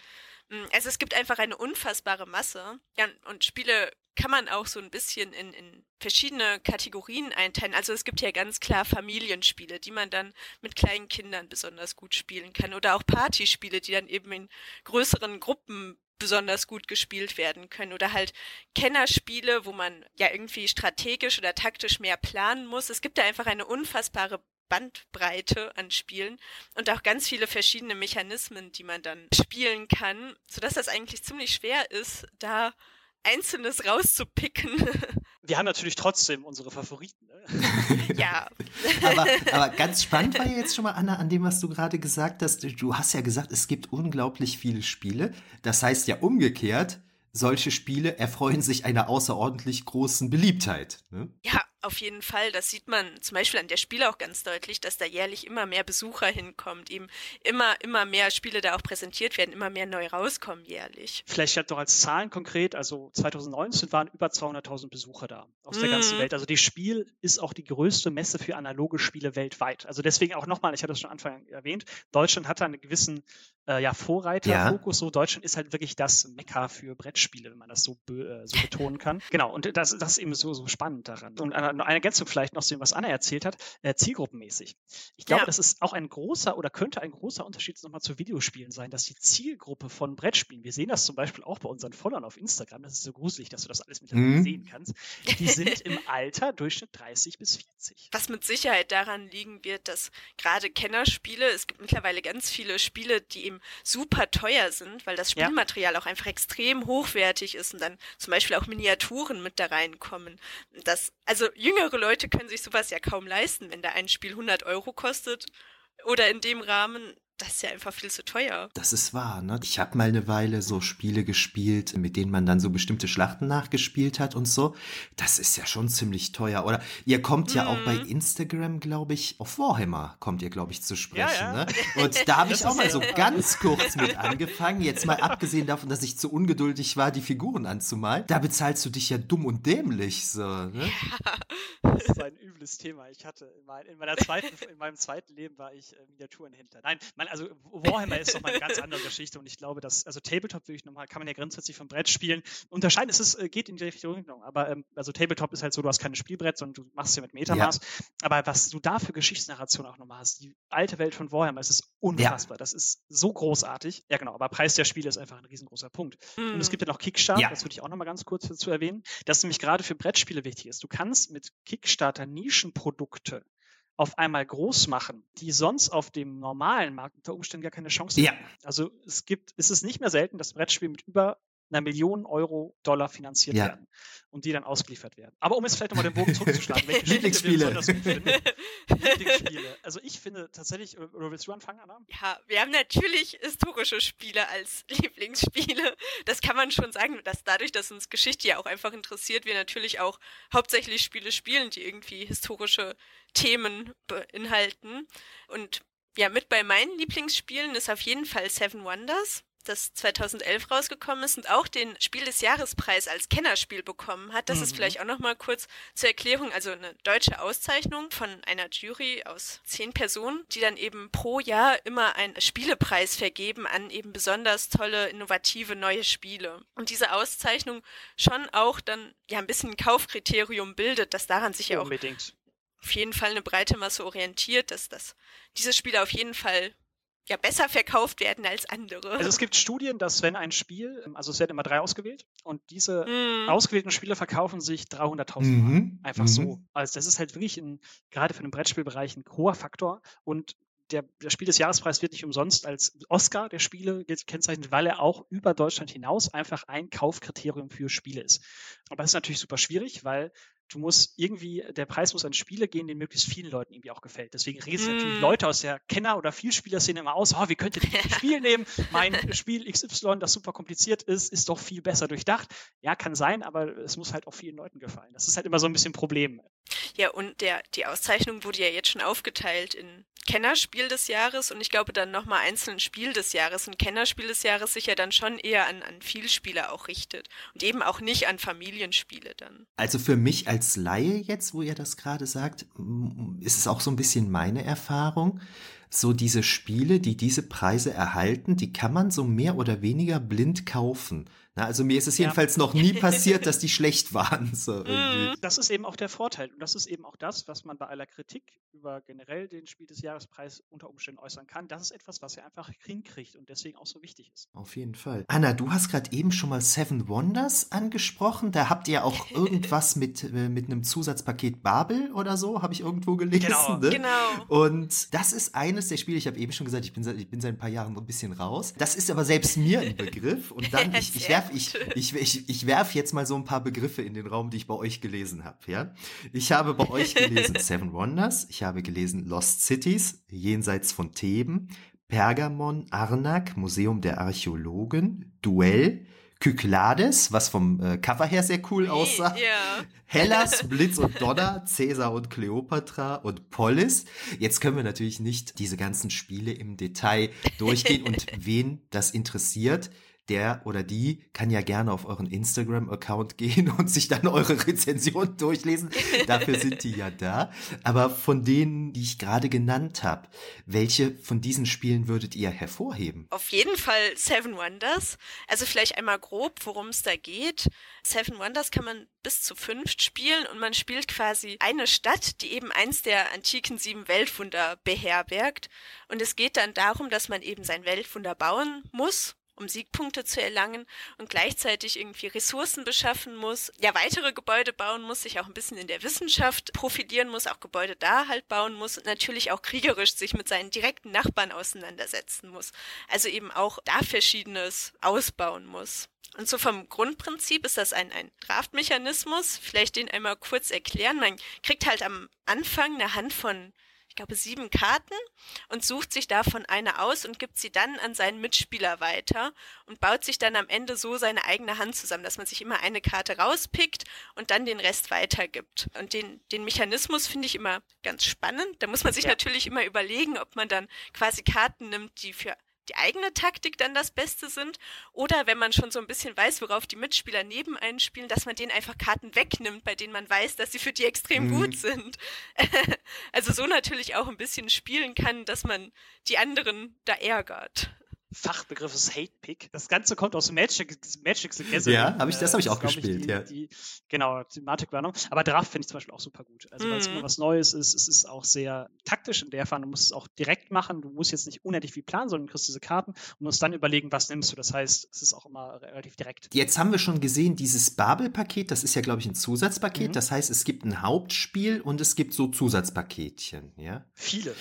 Mm, also es gibt einfach eine unfassbare Masse. Ja, und Spiele kann man auch so ein bisschen in, in verschiedene Kategorien einteilen. Also es gibt ja ganz klar Familienspiele, die man dann mit kleinen Kindern besonders gut spielen kann. Oder auch Partyspiele, die dann eben in größeren Gruppen besonders gut gespielt werden können. Oder halt Kennerspiele, wo man ja irgendwie strategisch oder taktisch mehr planen muss. Es gibt da einfach eine unfassbare Bandbreite an Spielen und auch ganz viele verschiedene Mechanismen, die man dann spielen kann, sodass das eigentlich ziemlich schwer ist, da Einzelnes rauszupicken. Wir haben natürlich trotzdem unsere Favoriten. Ne? ja. aber, aber, ganz spannend war ja jetzt schon mal, Anna, an dem, was du gerade gesagt hast. Du hast ja gesagt, es gibt unglaublich viele Spiele. Das heißt ja umgekehrt, solche Spiele erfreuen sich einer außerordentlich großen Beliebtheit. Ne? Ja, auf jeden Fall. Das sieht man zum Beispiel an der Spiele auch ganz deutlich, dass da jährlich immer mehr Besucher hinkommt, eben immer, immer mehr Spiele da auch präsentiert werden, immer mehr neu rauskommen jährlich. Vielleicht halt doch als Zahlen konkret, also 2019 waren über 200.000 Besucher da aus der ganzen mhm. Welt. Also die Spiel ist auch die größte Messe für analoge Spiele weltweit. Also deswegen auch nochmal, ich hatte es schon Anfang erwähnt, Deutschland hat da einen gewissen äh, ja, Vorreiterfokus. Ja. So Deutschland ist halt wirklich das Mekka für Brettspiele, wenn man das so, äh, so betonen kann. Genau, und das, das ist eben so, so spannend daran. Und eine, eine Ergänzung vielleicht noch zu dem, was Anna erzählt hat, äh, zielgruppenmäßig. Ich glaube, ja. das ist auch ein großer oder könnte ein großer Unterschied nochmal zu Videospielen sein, dass die Zielgruppe von Brettspielen, wir sehen das zum Beispiel auch bei unseren Followern auf Instagram, das ist so gruselig, dass du das alles mittlerweile mhm. sehen kannst, die sind im Alter Durchschnitt 30 bis 40. Was mit Sicherheit daran liegen wird, dass gerade Kennerspiele, es gibt mittlerweile ganz viele Spiele, die eben super teuer sind, weil das Spielmaterial ja. auch einfach extrem hochwertig ist und dann zum Beispiel auch Miniaturen mit da reinkommen. Das, also jüngere Leute können sich sowas ja kaum leisten, wenn da ein Spiel 100 Euro kostet oder in dem Rahmen das ist ja einfach viel zu teuer. Das ist wahr, ne? Ich habe mal eine Weile so Spiele gespielt, mit denen man dann so bestimmte Schlachten nachgespielt hat und so. Das ist ja schon ziemlich teuer. Oder ihr kommt ja auch bei mhm. Instagram, glaube ich, auf Warhammer kommt ihr, glaube ich, zu sprechen. Ja, ja. Ne? Und da habe ich auch mal so ganz kurz mit angefangen. Jetzt mal abgesehen davon, dass ich zu ungeduldig war, die Figuren anzumalen. Da bezahlst du dich ja dumm und dämlich. So, ne? Ja. Das ist ein übles Thema. Ich hatte in, mein, in meiner zweiten, in meinem zweiten Leben war ich äh, Miniaturenhändler. Nein, meine, also Warhammer ist nochmal eine ganz andere Geschichte und ich glaube, dass, also Tabletop würde ich nochmal, kann man ja grundsätzlich vom Brett spielen. Unterscheiden ist es, äh, geht in die Richtung, aber ähm, also Tabletop ist halt so, du hast kein Spielbrett, sondern du machst es ja mit Metamaß. Ja. Aber was du da für Geschichtsnarration auch nochmal hast, die alte Welt von Warhammer, es ist unfassbar. Ja. Das ist so großartig. Ja, genau, aber Preis der Spiele ist einfach ein riesengroßer Punkt. Mhm. Und es mhm. gibt ja noch Kickstarter, ja. das würde ich auch nochmal ganz kurz dazu erwähnen, das nämlich gerade für Brettspiele wichtig ist. Du kannst mit Kickstarter Nischenprodukte auf einmal groß machen, die sonst auf dem normalen Markt unter Umständen gar keine Chance ja. haben. Also es gibt, es ist nicht mehr selten, dass Brettspiele mit über einer Million Euro Dollar finanziert ja. werden und die dann ausgeliefert werden. Aber um jetzt vielleicht nochmal den Bogen zurückzuschlagen, welche Lieblingsspiele? Lieblingsspiele. Also ich finde tatsächlich, oder willst du anfangen, Anna? Ja, wir haben natürlich historische Spiele als Lieblingsspiele. Das kann man schon sagen, dass dadurch, dass uns Geschichte ja auch einfach interessiert, wir natürlich auch hauptsächlich Spiele spielen, die irgendwie historische Themen beinhalten. Und ja, mit bei meinen Lieblingsspielen ist auf jeden Fall Seven Wonders das 2011 rausgekommen ist und auch den Spiel des Jahrespreis als Kennerspiel bekommen hat. Das mhm. ist vielleicht auch noch mal kurz zur Erklärung, also eine deutsche Auszeichnung von einer Jury aus zehn Personen, die dann eben pro Jahr immer einen Spielepreis vergeben an eben besonders tolle, innovative neue Spiele. Und diese Auszeichnung schon auch dann ja ein bisschen ein Kaufkriterium bildet, das daran sich ja auch Unbedingt. auf jeden Fall eine breite Masse orientiert, dass das diese Spiele auf jeden Fall ja besser verkauft werden als andere. Also es gibt Studien, dass wenn ein Spiel, also es werden immer drei ausgewählt und diese mm. ausgewählten Spiele verkaufen sich 300.000 mhm. Mal. Einfach mhm. so. Also das ist halt wirklich ein, gerade für den Brettspielbereich ein hoher Faktor und der, der Spiel des Jahrespreis wird nicht umsonst als Oscar der Spiele gekennzeichnet, weil er auch über Deutschland hinaus einfach ein Kaufkriterium für Spiele ist. Aber das ist natürlich super schwierig, weil du musst irgendwie, der Preis muss an Spiele gehen, den möglichst vielen Leuten irgendwie auch gefällt. Deswegen reden mm. natürlich Leute aus der Kenner- oder Vielspielerszene immer aus, oh, wie könnt ihr ein Spiel nehmen? Mein Spiel XY, das super kompliziert ist, ist doch viel besser durchdacht. Ja, kann sein, aber es muss halt auch vielen Leuten gefallen. Das ist halt immer so ein bisschen ein Problem. Ja, und der, die Auszeichnung wurde ja jetzt schon aufgeteilt in Kennerspiel des Jahres und ich glaube dann nochmal einzeln Spiel des Jahres. Und Kennerspiel des Jahres sich ja dann schon eher an, an Vielspieler auch richtet und eben auch nicht an Familienspiele dann. Also für mich als Laie jetzt, wo ihr das gerade sagt, ist es auch so ein bisschen meine Erfahrung. So diese Spiele, die diese Preise erhalten, die kann man so mehr oder weniger blind kaufen. Na, also mir ist es jedenfalls ja. noch nie passiert, dass die schlecht waren. So mhm. das ist eben auch der Vorteil. Und das ist eben auch das, was man bei aller Kritik über generell den Spiel des Jahrespreis unter Umständen äußern kann. Das ist etwas, was er einfach hinkriegt und deswegen auch so wichtig ist. Auf jeden Fall. Anna, du hast gerade eben schon mal Seven Wonders angesprochen. Da habt ihr auch irgendwas mit, äh, mit einem Zusatzpaket Babel oder so, habe ich irgendwo gelesen. Genau. Ne? genau. Und das ist eines der Spiele, ich habe eben schon gesagt, ich bin, ich bin seit ein paar Jahren ein bisschen raus. Das ist aber selbst mir ein Begriff. Und dann, ich, ich werf, ich, ich, ich, ich werf jetzt mal so ein paar Begriffe in den Raum, die ich bei euch gelesen habe. Ja? Ich habe bei euch gelesen Seven Wonders, ich habe gelesen Lost Cities, jenseits von Theben, Pergamon, Arnak, Museum der Archäologen, Duell, Kyklades, was vom äh, Cover her sehr cool aussah. Yeah. Hellas, Blitz und Donner, Caesar und Kleopatra und Polis. Jetzt können wir natürlich nicht diese ganzen Spiele im Detail durchgehen und wen das interessiert, der oder die kann ja gerne auf euren Instagram-Account gehen und sich dann eure Rezension durchlesen. Dafür sind die ja da. Aber von denen, die ich gerade genannt habe, welche von diesen Spielen würdet ihr hervorheben? Auf jeden Fall Seven Wonders. Also vielleicht einmal grob, worum es da geht. Seven Wonders kann man bis zu fünf spielen und man spielt quasi eine Stadt, die eben eins der antiken sieben Weltwunder beherbergt. Und es geht dann darum, dass man eben sein Weltwunder bauen muss um Siegpunkte zu erlangen und gleichzeitig irgendwie Ressourcen beschaffen muss, ja weitere Gebäude bauen muss, sich auch ein bisschen in der Wissenschaft profilieren muss, auch Gebäude da halt bauen muss und natürlich auch kriegerisch sich mit seinen direkten Nachbarn auseinandersetzen muss. Also eben auch da verschiedenes ausbauen muss. Und so vom Grundprinzip ist das ein, ein Draftmechanismus. Vielleicht den einmal kurz erklären. Man kriegt halt am Anfang eine Hand von ich glaube, sieben Karten und sucht sich davon eine aus und gibt sie dann an seinen Mitspieler weiter und baut sich dann am Ende so seine eigene Hand zusammen, dass man sich immer eine Karte rauspickt und dann den Rest weitergibt. Und den, den Mechanismus finde ich immer ganz spannend. Da muss man sich ja. natürlich immer überlegen, ob man dann quasi Karten nimmt, die für die eigene Taktik dann das Beste sind oder wenn man schon so ein bisschen weiß, worauf die Mitspieler neben einen spielen, dass man denen einfach Karten wegnimmt, bei denen man weiß, dass sie für die extrem mhm. gut sind. also so natürlich auch ein bisschen spielen kann, dass man die anderen da ärgert. Fachbegriff ist Hate Pick. Das Ganze kommt aus Magic, Magic the Gathering. Ja, hab ich, das habe ich auch gespielt, ich, die, ja. Die, genau, Thematikwarnung. Aber Draft finde ich zum Beispiel auch super gut. Also, weil es immer mhm. was Neues ist. Es ist auch sehr taktisch in der Form. Du musst es auch direkt machen. Du musst jetzt nicht unendlich viel planen, sondern du kriegst diese Karten und musst dann überlegen, was nimmst du. Das heißt, es ist auch immer relativ direkt. Jetzt haben wir schon gesehen, dieses Babel-Paket, das ist ja, glaube ich, ein Zusatzpaket. Mhm. Das heißt, es gibt ein Hauptspiel und es gibt so Zusatzpaketchen, ja? Viele.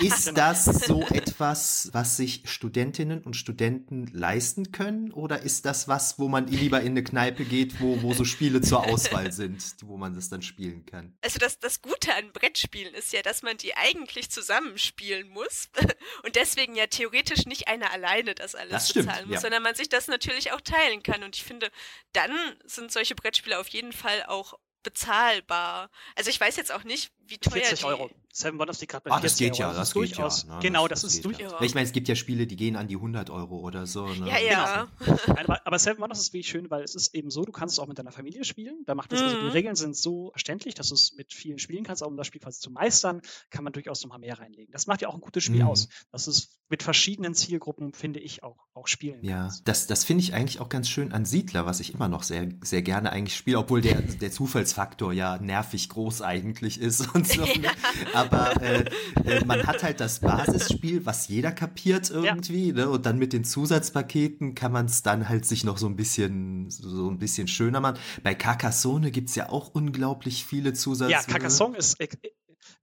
ist das so etwas, was sich Studentinnen und Studenten leisten können? Oder ist das was, wo man lieber in eine Kneipe geht, wo, wo so Spiele zur Auswahl sind, wo man das dann spielen kann? Also das, das Gute an Brettspielen ist ja, dass man die eigentlich zusammenspielen muss und deswegen ja theoretisch nicht einer alleine das alles das stimmt, bezahlen muss, ja. sondern man sich das natürlich auch teilen kann. Und ich finde, dann sind solche Brettspiele auf jeden Fall auch bezahlbar. Also ich weiß jetzt auch nicht, wie teuer 40 Euro. Seven Wonders liegt gerade bei ah, das geht ja, das, geht durchaus. Ja, ne? Genau, das, das ist durchaus. Ja. Ich meine, es gibt ja Spiele, die gehen an die 100 Euro oder so. Ne? Ja, ja. Genau. aber, aber Seven Wonders ist wirklich schön, weil es ist eben so, du kannst es auch mit deiner Familie spielen. Da macht es, mhm. also die mhm. Regeln sind so verständlich, dass du es mit vielen spielen kannst, auch um das Spiel quasi zu meistern, kann man durchaus noch mal mehr reinlegen. Das macht ja auch ein gutes Spiel mhm. aus. Das ist mit verschiedenen Zielgruppen, finde ich, auch, auch spielen Ja, kannst. das, das finde ich eigentlich auch ganz schön an Siedler, was ich immer noch sehr, sehr gerne eigentlich spiele, obwohl der, der Zufallsfaktor ja nervig groß eigentlich ist und so. Ne? Ja aber äh, äh, man hat halt das Basisspiel, was jeder kapiert irgendwie, ja. ne? Und dann mit den Zusatzpaketen kann man es dann halt sich noch so ein bisschen so ein bisschen schöner machen. Bei Carcassonne gibt es ja auch unglaublich viele Zusatz. Ja, Carcassonne ist äh,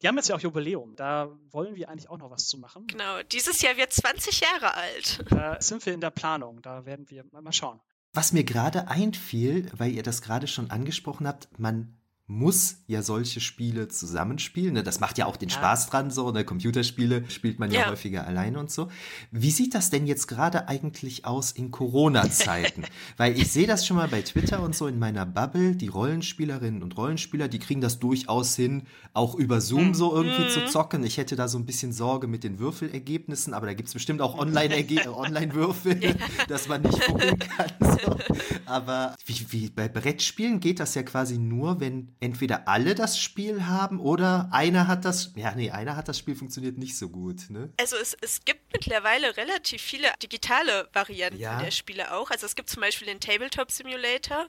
die haben jetzt ja auch Jubiläum. Da wollen wir eigentlich auch noch was zu machen. Genau, dieses Jahr wird 20 Jahre alt. Da sind wir in der Planung. Da werden wir mal schauen. Was mir gerade einfiel, weil ihr das gerade schon angesprochen habt, man muss ja solche Spiele zusammenspielen. Ne? Das macht ja auch den ja. Spaß dran, so. Ne? Computerspiele spielt man ja, ja, häufiger alleine und so. Wie sieht das denn jetzt gerade eigentlich aus in Corona-Zeiten? Weil ich sehe das schon mal bei Twitter und so in meiner Bubble. Die Rollenspielerinnen und Rollenspieler, die kriegen das durchaus hin, auch über Zoom so irgendwie mhm. zu zocken. Ich hätte da so ein bisschen Sorge mit den Würfelergebnissen, aber da gibt es bestimmt auch Online-Würfel, Online dass man nicht gucken kann. So. Aber wie, wie bei Brettspielen geht das ja quasi nur, wenn entweder alle das Spiel haben oder einer hat das, ja, nee, einer hat das Spiel funktioniert nicht so gut, ne? Also es, es gibt mittlerweile relativ viele digitale Varianten ja. der Spiele auch. Also es gibt zum Beispiel den Tabletop Simulator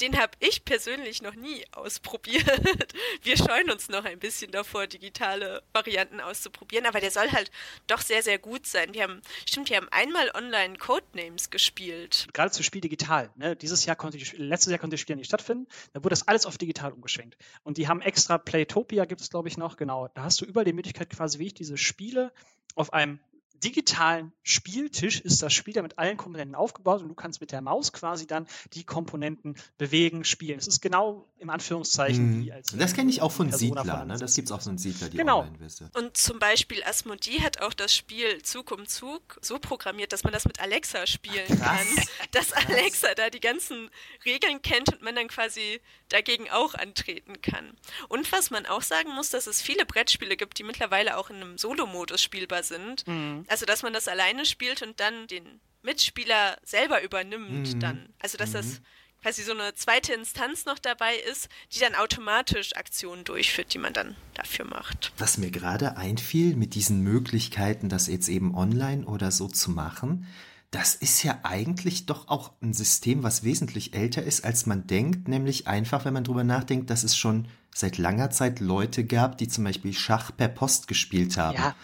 den habe ich persönlich noch nie ausprobiert. Wir scheuen uns noch ein bisschen davor, digitale Varianten auszuprobieren, aber der soll halt doch sehr, sehr gut sein. Wir haben, stimmt, wir haben einmal online Codenames gespielt. Gerade zu Spiel digital. Ne? Dieses Jahr konnte die, letztes Jahr konnte das Spiel nicht stattfinden. Da wurde das alles auf digital umgeschwenkt. Und die haben extra Playtopia, gibt es glaube ich noch, genau. Da hast du überall die Möglichkeit, quasi wie ich diese Spiele auf einem digitalen Spieltisch ist das Spiel ja mit allen Komponenten aufgebaut und du kannst mit der Maus quasi dann die Komponenten bewegen, spielen. Es ist genau im Anführungszeichen mhm. wie als. Das kenne ich auch von Persona Siedler, ne? Das gibt es auch so einen Siedler, die genau. online Und zum Beispiel Asmodee hat auch das Spiel Zug um Zug so programmiert, dass man das mit Alexa spielen Ach, kann. Dass Alexa da die ganzen Regeln kennt und man dann quasi dagegen auch antreten kann. Und was man auch sagen muss, dass es viele Brettspiele gibt, die mittlerweile auch in einem Solo-Modus spielbar sind. Mhm. Also, dass man das alleine spielt und dann den Mitspieler selber übernimmt mhm. dann. Also, dass mhm. das quasi so eine zweite Instanz noch dabei ist, die dann automatisch Aktionen durchführt, die man dann dafür macht. Was mir gerade einfiel mit diesen Möglichkeiten, das jetzt eben online oder so zu machen, das ist ja eigentlich doch auch ein System, was wesentlich älter ist, als man denkt, nämlich einfach, wenn man drüber nachdenkt, dass es schon seit langer Zeit Leute gab, die zum Beispiel Schach per Post gespielt haben. Ja,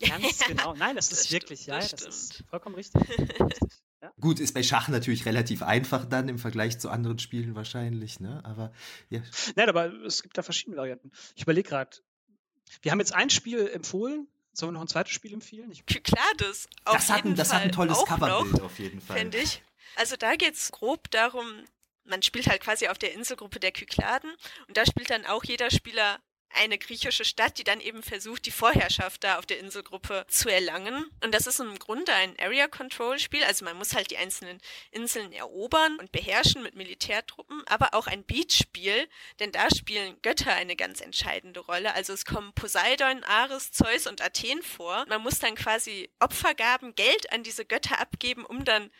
ganz genau. Nein, das, das ist stimmt, wirklich, ja, das, das ist vollkommen richtig. richtig. Ja. Gut, ist bei Schach natürlich relativ einfach dann im Vergleich zu anderen Spielen wahrscheinlich, ne? Aber ja. Nein, aber es gibt da verschiedene Varianten. Ich überlege gerade, wir haben jetzt ein Spiel empfohlen, Sollen wir noch ein zweites Spiel empfehlen? Ich Kyklades. Auf das, hat ein, das hat ein tolles Coverbild auf jeden Fall. Finde ich. Also da geht es grob darum, man spielt halt quasi auf der Inselgruppe der Kykladen und da spielt dann auch jeder Spieler eine griechische Stadt, die dann eben versucht, die Vorherrschaft da auf der Inselgruppe zu erlangen. Und das ist im Grunde ein Area Control Spiel, also man muss halt die einzelnen Inseln erobern und beherrschen mit Militärtruppen, aber auch ein Beach-Spiel, denn da spielen Götter eine ganz entscheidende Rolle. Also es kommen Poseidon, Ares, Zeus und Athen vor. Man muss dann quasi Opfergaben, Geld an diese Götter abgeben, um dann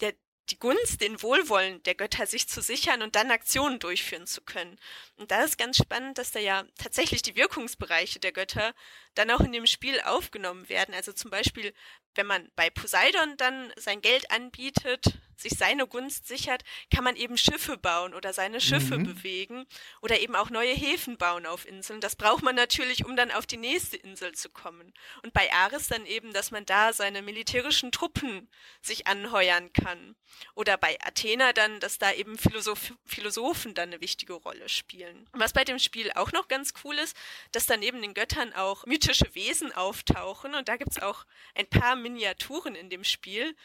der, die Gunst, den Wohlwollen der Götter sich zu sichern und dann Aktionen durchführen zu können. Und da ist ganz spannend, dass da ja tatsächlich die Wirkungsbereiche der Götter dann auch in dem Spiel aufgenommen werden. Also zum Beispiel, wenn man bei Poseidon dann sein Geld anbietet, sich seine Gunst sichert, kann man eben Schiffe bauen oder seine Schiffe mhm. bewegen oder eben auch neue Häfen bauen auf Inseln. Das braucht man natürlich, um dann auf die nächste Insel zu kommen. Und bei Ares dann eben, dass man da seine militärischen Truppen sich anheuern kann. Oder bei Athena dann, dass da eben Philosoph Philosophen dann eine wichtige Rolle spielen. Was bei dem Spiel auch noch ganz cool ist, dass da neben den Göttern auch mythische Wesen auftauchen. Und da gibt es auch ein paar Miniaturen in dem Spiel.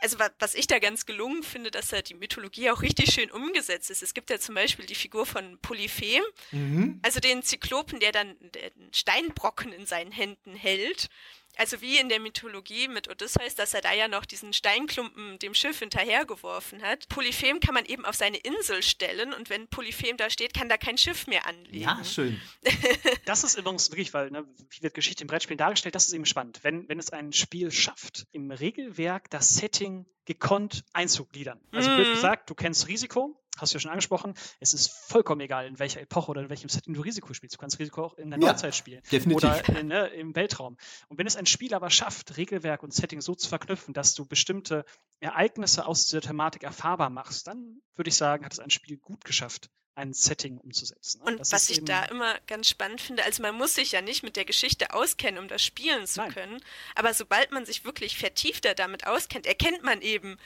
Also was ich da ganz gelungen finde, dass da die Mythologie auch richtig schön umgesetzt ist. Es gibt ja zum Beispiel die Figur von Polyphem, mhm. also den Zyklopen, der dann den Steinbrocken in seinen Händen hält also wie in der Mythologie mit Odysseus, dass er da ja noch diesen Steinklumpen dem Schiff hinterhergeworfen hat. Polyphem kann man eben auf seine Insel stellen und wenn Polyphem da steht, kann da kein Schiff mehr anlegen. Ja, schön. das ist übrigens wirklich, weil, ne, wie wird Geschichte im Brettspiel dargestellt, das ist eben spannend. Wenn, wenn es ein Spiel schafft, im Regelwerk das Setting gekonnt einzugliedern. Also mm. blöd gesagt, du kennst Risiko, hast du ja schon angesprochen, es ist vollkommen egal, in welcher Epoche oder in welchem Setting du Risiko spielst. Du kannst Risiko auch in der ja, Neuzeit spielen. Definitiv. Oder in, ne, im Weltraum. Und wenn es ein Spiel aber schafft, Regelwerk und Setting so zu verknüpfen, dass du bestimmte Ereignisse aus dieser Thematik erfahrbar machst, dann würde ich sagen, hat es ein Spiel gut geschafft, ein Setting umzusetzen. Ne? Und das was ich da immer ganz spannend finde, also man muss sich ja nicht mit der Geschichte auskennen, um das spielen zu Nein. können, aber sobald man sich wirklich vertiefter damit auskennt, erkennt man eben,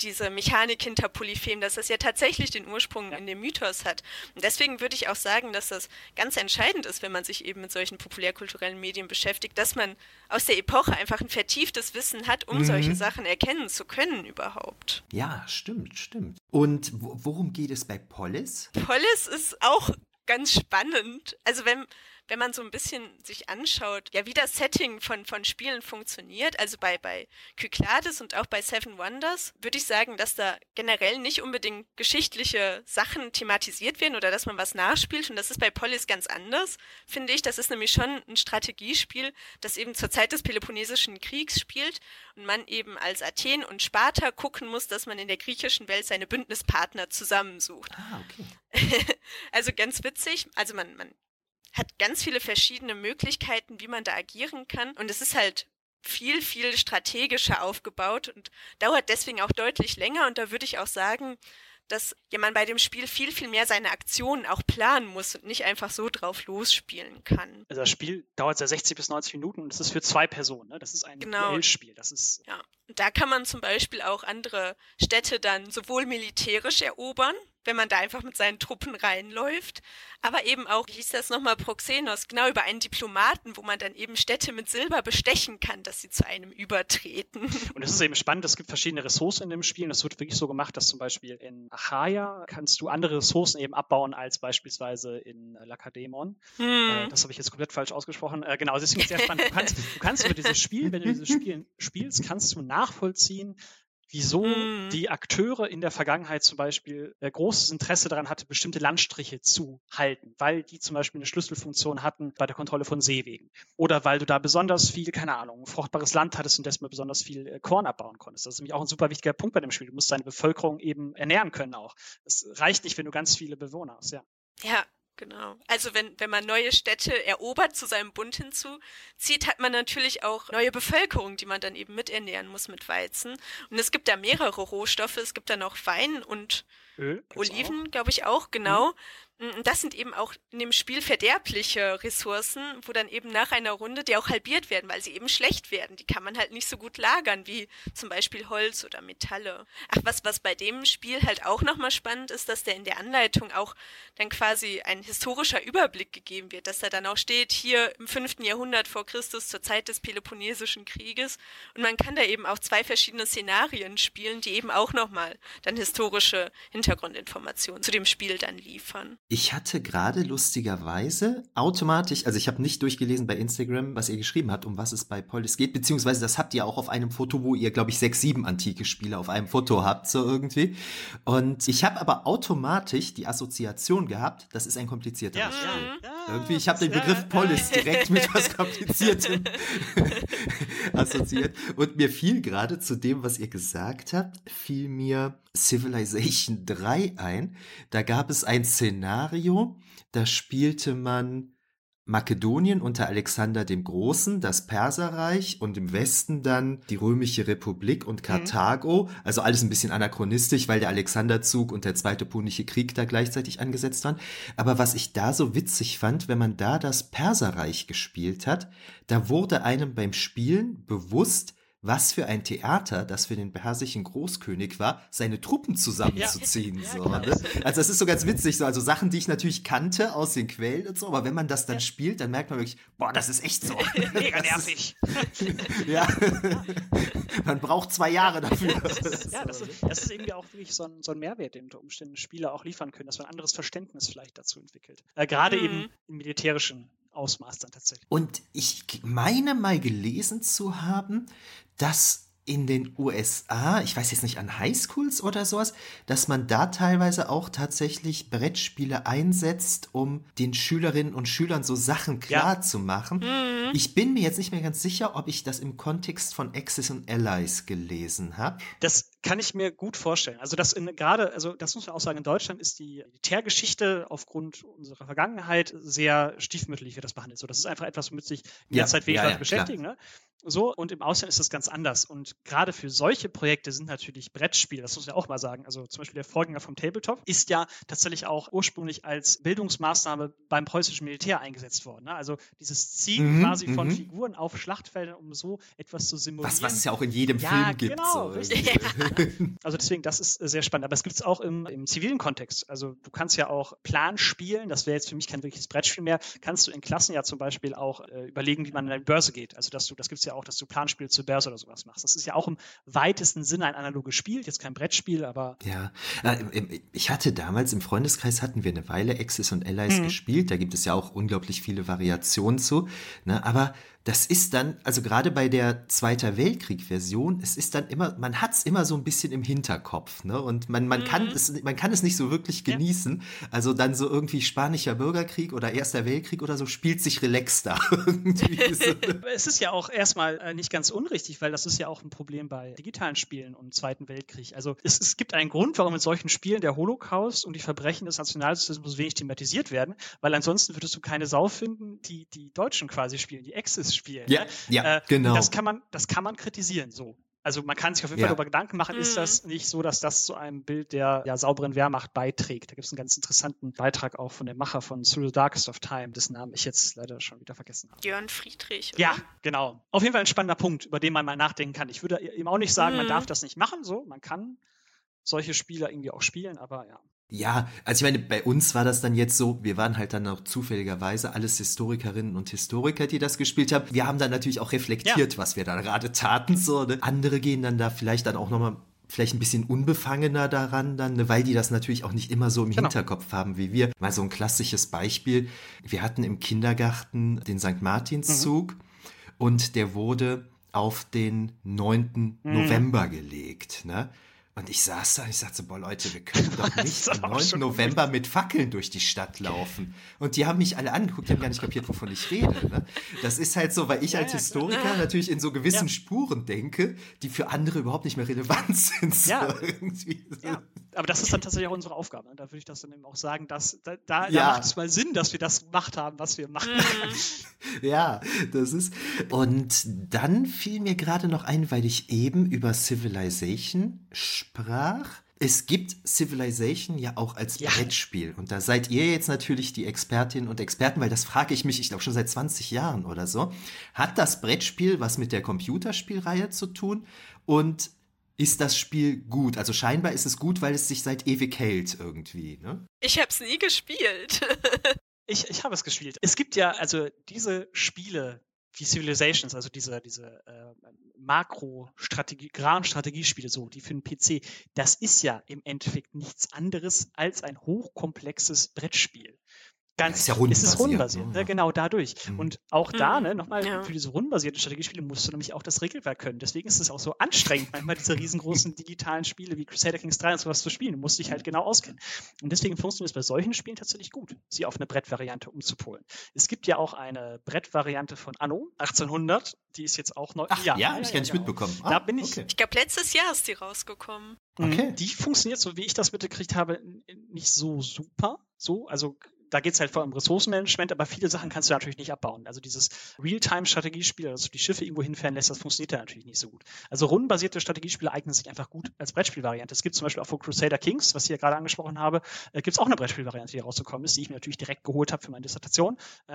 diese Mechanik hinter Polyphem, dass das ja tatsächlich den Ursprung ja. in dem Mythos hat. Und deswegen würde ich auch sagen, dass das ganz entscheidend ist, wenn man sich eben mit solchen populärkulturellen Medien beschäftigt, dass man aus der Epoche einfach ein vertieftes Wissen hat, um mhm. solche Sachen erkennen zu können überhaupt. Ja, stimmt, stimmt. Und worum geht es bei Polis? Polis ist auch ganz spannend. Also wenn wenn man so ein bisschen sich anschaut, ja, wie das Setting von, von Spielen funktioniert, also bei, bei Kyklades und auch bei Seven Wonders, würde ich sagen, dass da generell nicht unbedingt geschichtliche Sachen thematisiert werden oder dass man was nachspielt. Und das ist bei Polis ganz anders, finde ich. Das ist nämlich schon ein Strategiespiel, das eben zur Zeit des Peloponnesischen Kriegs spielt und man eben als Athen und Sparta gucken muss, dass man in der griechischen Welt seine Bündnispartner zusammensucht. Ah, okay. also ganz witzig. Also man, man hat ganz viele verschiedene Möglichkeiten, wie man da agieren kann. Und es ist halt viel, viel strategischer aufgebaut und dauert deswegen auch deutlich länger. Und da würde ich auch sagen, dass ja man bei dem Spiel viel, viel mehr seine Aktionen auch planen muss und nicht einfach so drauf losspielen kann. Also das Spiel dauert ja 60 bis 90 Minuten und es ist für zwei Personen. Ne? Das ist ein genau. Duellspiel. Das ist ja. Und da kann man zum Beispiel auch andere Städte dann sowohl militärisch erobern, wenn man da einfach mit seinen Truppen reinläuft. Aber eben auch, wie hieß das nochmal, Proxenos, genau über einen Diplomaten, wo man dann eben Städte mit Silber bestechen kann, dass sie zu einem übertreten. Und es ist eben spannend, es gibt verschiedene Ressourcen in dem Spiel. Und es wird wirklich so gemacht, dass zum Beispiel in Achaia kannst du andere Ressourcen eben abbauen als beispielsweise in Lacedemon. Hm. Äh, das habe ich jetzt komplett falsch ausgesprochen. Äh, genau, deswegen ist es sehr spannend. Du kannst, du kannst über dieses Spiel, wenn du dieses Spiel spielst, kannst du nachvollziehen, wieso mhm. die Akteure in der Vergangenheit zum Beispiel äh, großes Interesse daran hatte, bestimmte Landstriche zu halten, weil die zum Beispiel eine Schlüsselfunktion hatten bei der Kontrolle von Seewegen. Oder weil du da besonders viel, keine Ahnung, fruchtbares Land hattest und deshalb besonders viel äh, Korn abbauen konntest. Das ist nämlich auch ein super wichtiger Punkt bei dem Spiel. Du musst deine Bevölkerung eben ernähren können auch. Es reicht nicht, wenn du ganz viele Bewohner hast, ja. Ja, Genau. Also wenn, wenn man neue Städte erobert, zu seinem Bund hinzuzieht, hat man natürlich auch neue Bevölkerung, die man dann eben miternähren muss mit Weizen. Und es gibt da mehrere Rohstoffe. Es gibt da noch Wein und Öl, Oliven, glaube ich auch, genau. Mhm. Mm, das sind eben auch in dem Spiel verderbliche Ressourcen, wo dann eben nach einer Runde die auch halbiert werden, weil sie eben schlecht werden. Die kann man halt nicht so gut lagern wie zum Beispiel Holz oder Metalle. Ach, was, was bei dem Spiel halt auch nochmal spannend ist, dass der in der Anleitung auch dann quasi ein historischer Überblick gegeben wird, dass da dann auch steht, hier im fünften Jahrhundert vor Christus zur Zeit des Peloponnesischen Krieges. Und man kann da eben auch zwei verschiedene Szenarien spielen, die eben auch nochmal dann historische Hintergrundinformationen zu dem Spiel dann liefern. Ich hatte gerade lustigerweise automatisch, also ich habe nicht durchgelesen bei Instagram, was ihr geschrieben habt, um was es bei Polis geht, beziehungsweise das habt ihr auch auf einem Foto, wo ihr, glaube ich, sechs, sieben antike Spiele auf einem Foto habt, so irgendwie. Und ich habe aber automatisch die Assoziation gehabt, das ist ein komplizierter ja, Spiel. Ja, irgendwie, ich habe den Begriff Polis direkt mit was Kompliziertem assoziiert. Und mir fiel gerade zu dem, was ihr gesagt habt, fiel mir Civilization 3 ein. Da gab es ein Szenario, da spielte man Makedonien unter Alexander dem Großen, das Perserreich und im Westen dann die Römische Republik und mhm. Karthago. Mhm. Also alles ein bisschen anachronistisch, weil der Alexanderzug und der Zweite Punische Krieg da gleichzeitig angesetzt waren. Aber was ich da so witzig fand, wenn man da das Perserreich gespielt hat, da wurde einem beim Spielen bewusst, was für ein Theater das für den persischen Großkönig war, seine Truppen zusammenzuziehen. Ja. So, ne? Also das ist so ganz witzig, so also Sachen, die ich natürlich kannte aus den Quellen und so, aber wenn man das dann ja. spielt, dann merkt man wirklich, boah, das ist echt so. Mega nervig. ja. man braucht zwei Jahre dafür. ja, das ist, das ist irgendwie auch wirklich so ein, so ein Mehrwert, den unter Umständen Spieler auch liefern können, dass man ein anderes Verständnis vielleicht dazu entwickelt. Äh, Gerade mhm. eben im militärischen Ausmaß dann tatsächlich. Und ich meine mal gelesen zu haben, dass in den USA, ich weiß jetzt nicht an Highschools oder sowas, dass man da teilweise auch tatsächlich Brettspiele einsetzt, um den Schülerinnen und Schülern so Sachen klar ja. zu machen. Mhm. Ich bin mir jetzt nicht mehr ganz sicher, ob ich das im Kontext von Axis und Allies gelesen habe. Das kann ich mir gut vorstellen. Also das gerade, also das muss man auch sagen, in Deutschland ist die Militärgeschichte aufgrund unserer Vergangenheit sehr stiefmütterlich wird das behandelt. So, das ist einfach etwas, womit sich derzeit ja, wenig ja, Leute beschäftigen. Ne? So, und im Ausland ist das ganz anders. Und gerade für solche Projekte sind natürlich Brettspiele, das muss man ja auch mal sagen. Also zum Beispiel der Vorgänger vom Tabletop ist ja tatsächlich auch ursprünglich als Bildungsmaßnahme beim preußischen Militär eingesetzt worden. Ne? Also dieses Ziehen mhm, quasi von mhm. Figuren auf Schlachtfeldern, um so etwas zu simulieren. Was, was es ja auch in jedem ja, Film gibt. Genau, so. richtig. also deswegen, das ist sehr spannend. Aber es gibt es auch im, im zivilen Kontext. Also du kannst ja auch Plan spielen, das wäre jetzt für mich kein wirkliches Brettspiel mehr, kannst du in Klassen ja zum Beispiel auch äh, überlegen, wie man an eine Börse geht. Also dass du, das gibt es ja auch, dass du Planspiele zur Börse oder sowas machst. Das ist ja auch im weitesten Sinne ein analoges Spiel, jetzt kein Brettspiel, aber. Ja, äh, ich hatte damals im Freundeskreis hatten wir eine Weile Axis und Allies mhm. gespielt. Da gibt es ja auch unglaublich viele Variationen zu. Ne? Aber das ist dann, also gerade bei der Zweiter Weltkrieg-Version, es ist dann immer, man hat es immer so ein bisschen im Hinterkopf, ne? Und man, man, mhm. kann es, man kann es nicht so wirklich genießen. Ja. Also dann so irgendwie Spanischer Bürgerkrieg oder Erster Weltkrieg oder so spielt sich relaxter. es ist ja auch erstmal äh, nicht ganz unrichtig, weil das ist ja auch ein Problem bei digitalen Spielen und Zweiten Weltkrieg. Also es, es gibt einen Grund, warum in solchen Spielen der Holocaust und die Verbrechen des Nationalsozialismus wenig thematisiert werden, weil ansonsten würdest du keine Sau finden, die die Deutschen quasi spielen, die Axis spielen. Ja, ne? ja äh, genau. Das kann man, das kann man kritisieren so. Also man kann sich auf jeden Fall darüber Gedanken machen, mhm. ist das nicht so, dass das zu einem Bild der ja, sauberen Wehrmacht beiträgt? Da gibt es einen ganz interessanten Beitrag auch von dem Macher von Through the Darkest of Time, dessen Namen ich jetzt leider schon wieder vergessen habe. Jörn Friedrich. Oder? Ja, genau. Auf jeden Fall ein spannender Punkt, über den man mal nachdenken kann. Ich würde ihm auch nicht sagen, mhm. man darf das nicht machen, so, man kann solche Spieler irgendwie auch spielen, aber ja. Ja, also ich meine, bei uns war das dann jetzt so, wir waren halt dann auch zufälligerweise alles Historikerinnen und Historiker, die das gespielt haben. Wir haben dann natürlich auch reflektiert, ja. was wir da gerade taten. So, ne? Andere gehen dann da vielleicht dann auch nochmal vielleicht ein bisschen unbefangener daran dann, ne, weil die das natürlich auch nicht immer so im genau. Hinterkopf haben wie wir. Mal so ein klassisches Beispiel. Wir hatten im Kindergarten den St. Martinszug mhm. und der wurde auf den 9. Mhm. November gelegt. Ne? Und ich saß da und ich sagte, boah Leute, wir können doch nicht am 9. November gut. mit Fackeln durch die Stadt laufen. Und die haben mich alle angeguckt, die haben gar nicht kapiert, wovon ich rede. Ne? Das ist halt so, weil ich ja, als Historiker ja. natürlich in so gewissen ja. Spuren denke, die für andere überhaupt nicht mehr relevant sind. So ja. ja. Aber das ist dann tatsächlich auch unsere Aufgabe. Ne? Da würde ich das dann eben auch sagen, dass da, da, da macht es mal Sinn, dass wir das gemacht haben, was wir machen. Mhm. ja, das ist. Und dann fiel mir gerade noch ein, weil ich eben über Civilization sprach. Es gibt Civilization ja auch als ja. Brettspiel. Und da seid ihr jetzt natürlich die Expertinnen und Experten, weil das frage ich mich, ich glaube schon seit 20 Jahren oder so. Hat das Brettspiel was mit der Computerspielreihe zu tun? Und ist das Spiel gut? Also scheinbar ist es gut, weil es sich seit ewig hält irgendwie, ne? Ich habe es nie gespielt. ich ich habe es gespielt. Es gibt ja, also diese Spiele wie Civilizations, also diese, diese äh, Makro-Strategie, Gran-Strategiespiele, so, die für den PC, das ist ja im Endeffekt nichts anderes als ein hochkomplexes Brettspiel. Ganz, ja, ist ja rundenbasiert. Es ist rundenbasiert, ne? genau dadurch. Mhm. Und auch da, Mhm. ne, nochmal, Ja. für diese rundenbasierten Strategiespiele musst du nämlich auch das Regelwerk können. Deswegen ist es auch so anstrengend, manchmal diese riesengroßen digitalen Spiele wie Crusader Kings 3 und sowas zu spielen. Du musst dich halt genau auskennen. Und deswegen funktioniert es bei solchen Spielen tatsächlich gut, sie auf eine Brettvariante umzupolen. Es gibt ja auch eine Brettvariante von Anno 1800, die ist jetzt auch neu. Ach, ja, hab ich gar nicht mitbekommen. Da Ah, bin ich- Okay. Ich glaube, letztes Jahr ist die rausgekommen. Mhm. Okay. Die funktioniert, so wie ich das mitgekriegt habe, nicht so super. So, also da geht es halt vor allem um Ressourcenmanagement, aber viele Sachen kannst du natürlich nicht abbauen. Also dieses Real-Time-Strategiespiel, dass du die Schiffe irgendwo hinfahren lässt, das funktioniert da natürlich nicht so gut. Also rundenbasierte Strategiespiele eignen sich einfach gut als Brettspielvariante. Es gibt zum Beispiel auch für Crusader Kings, was ich ja gerade angesprochen habe, äh, gibt es auch eine Brettspielvariante, die rausgekommen ist, die ich mir natürlich direkt geholt habe für meine Dissertation.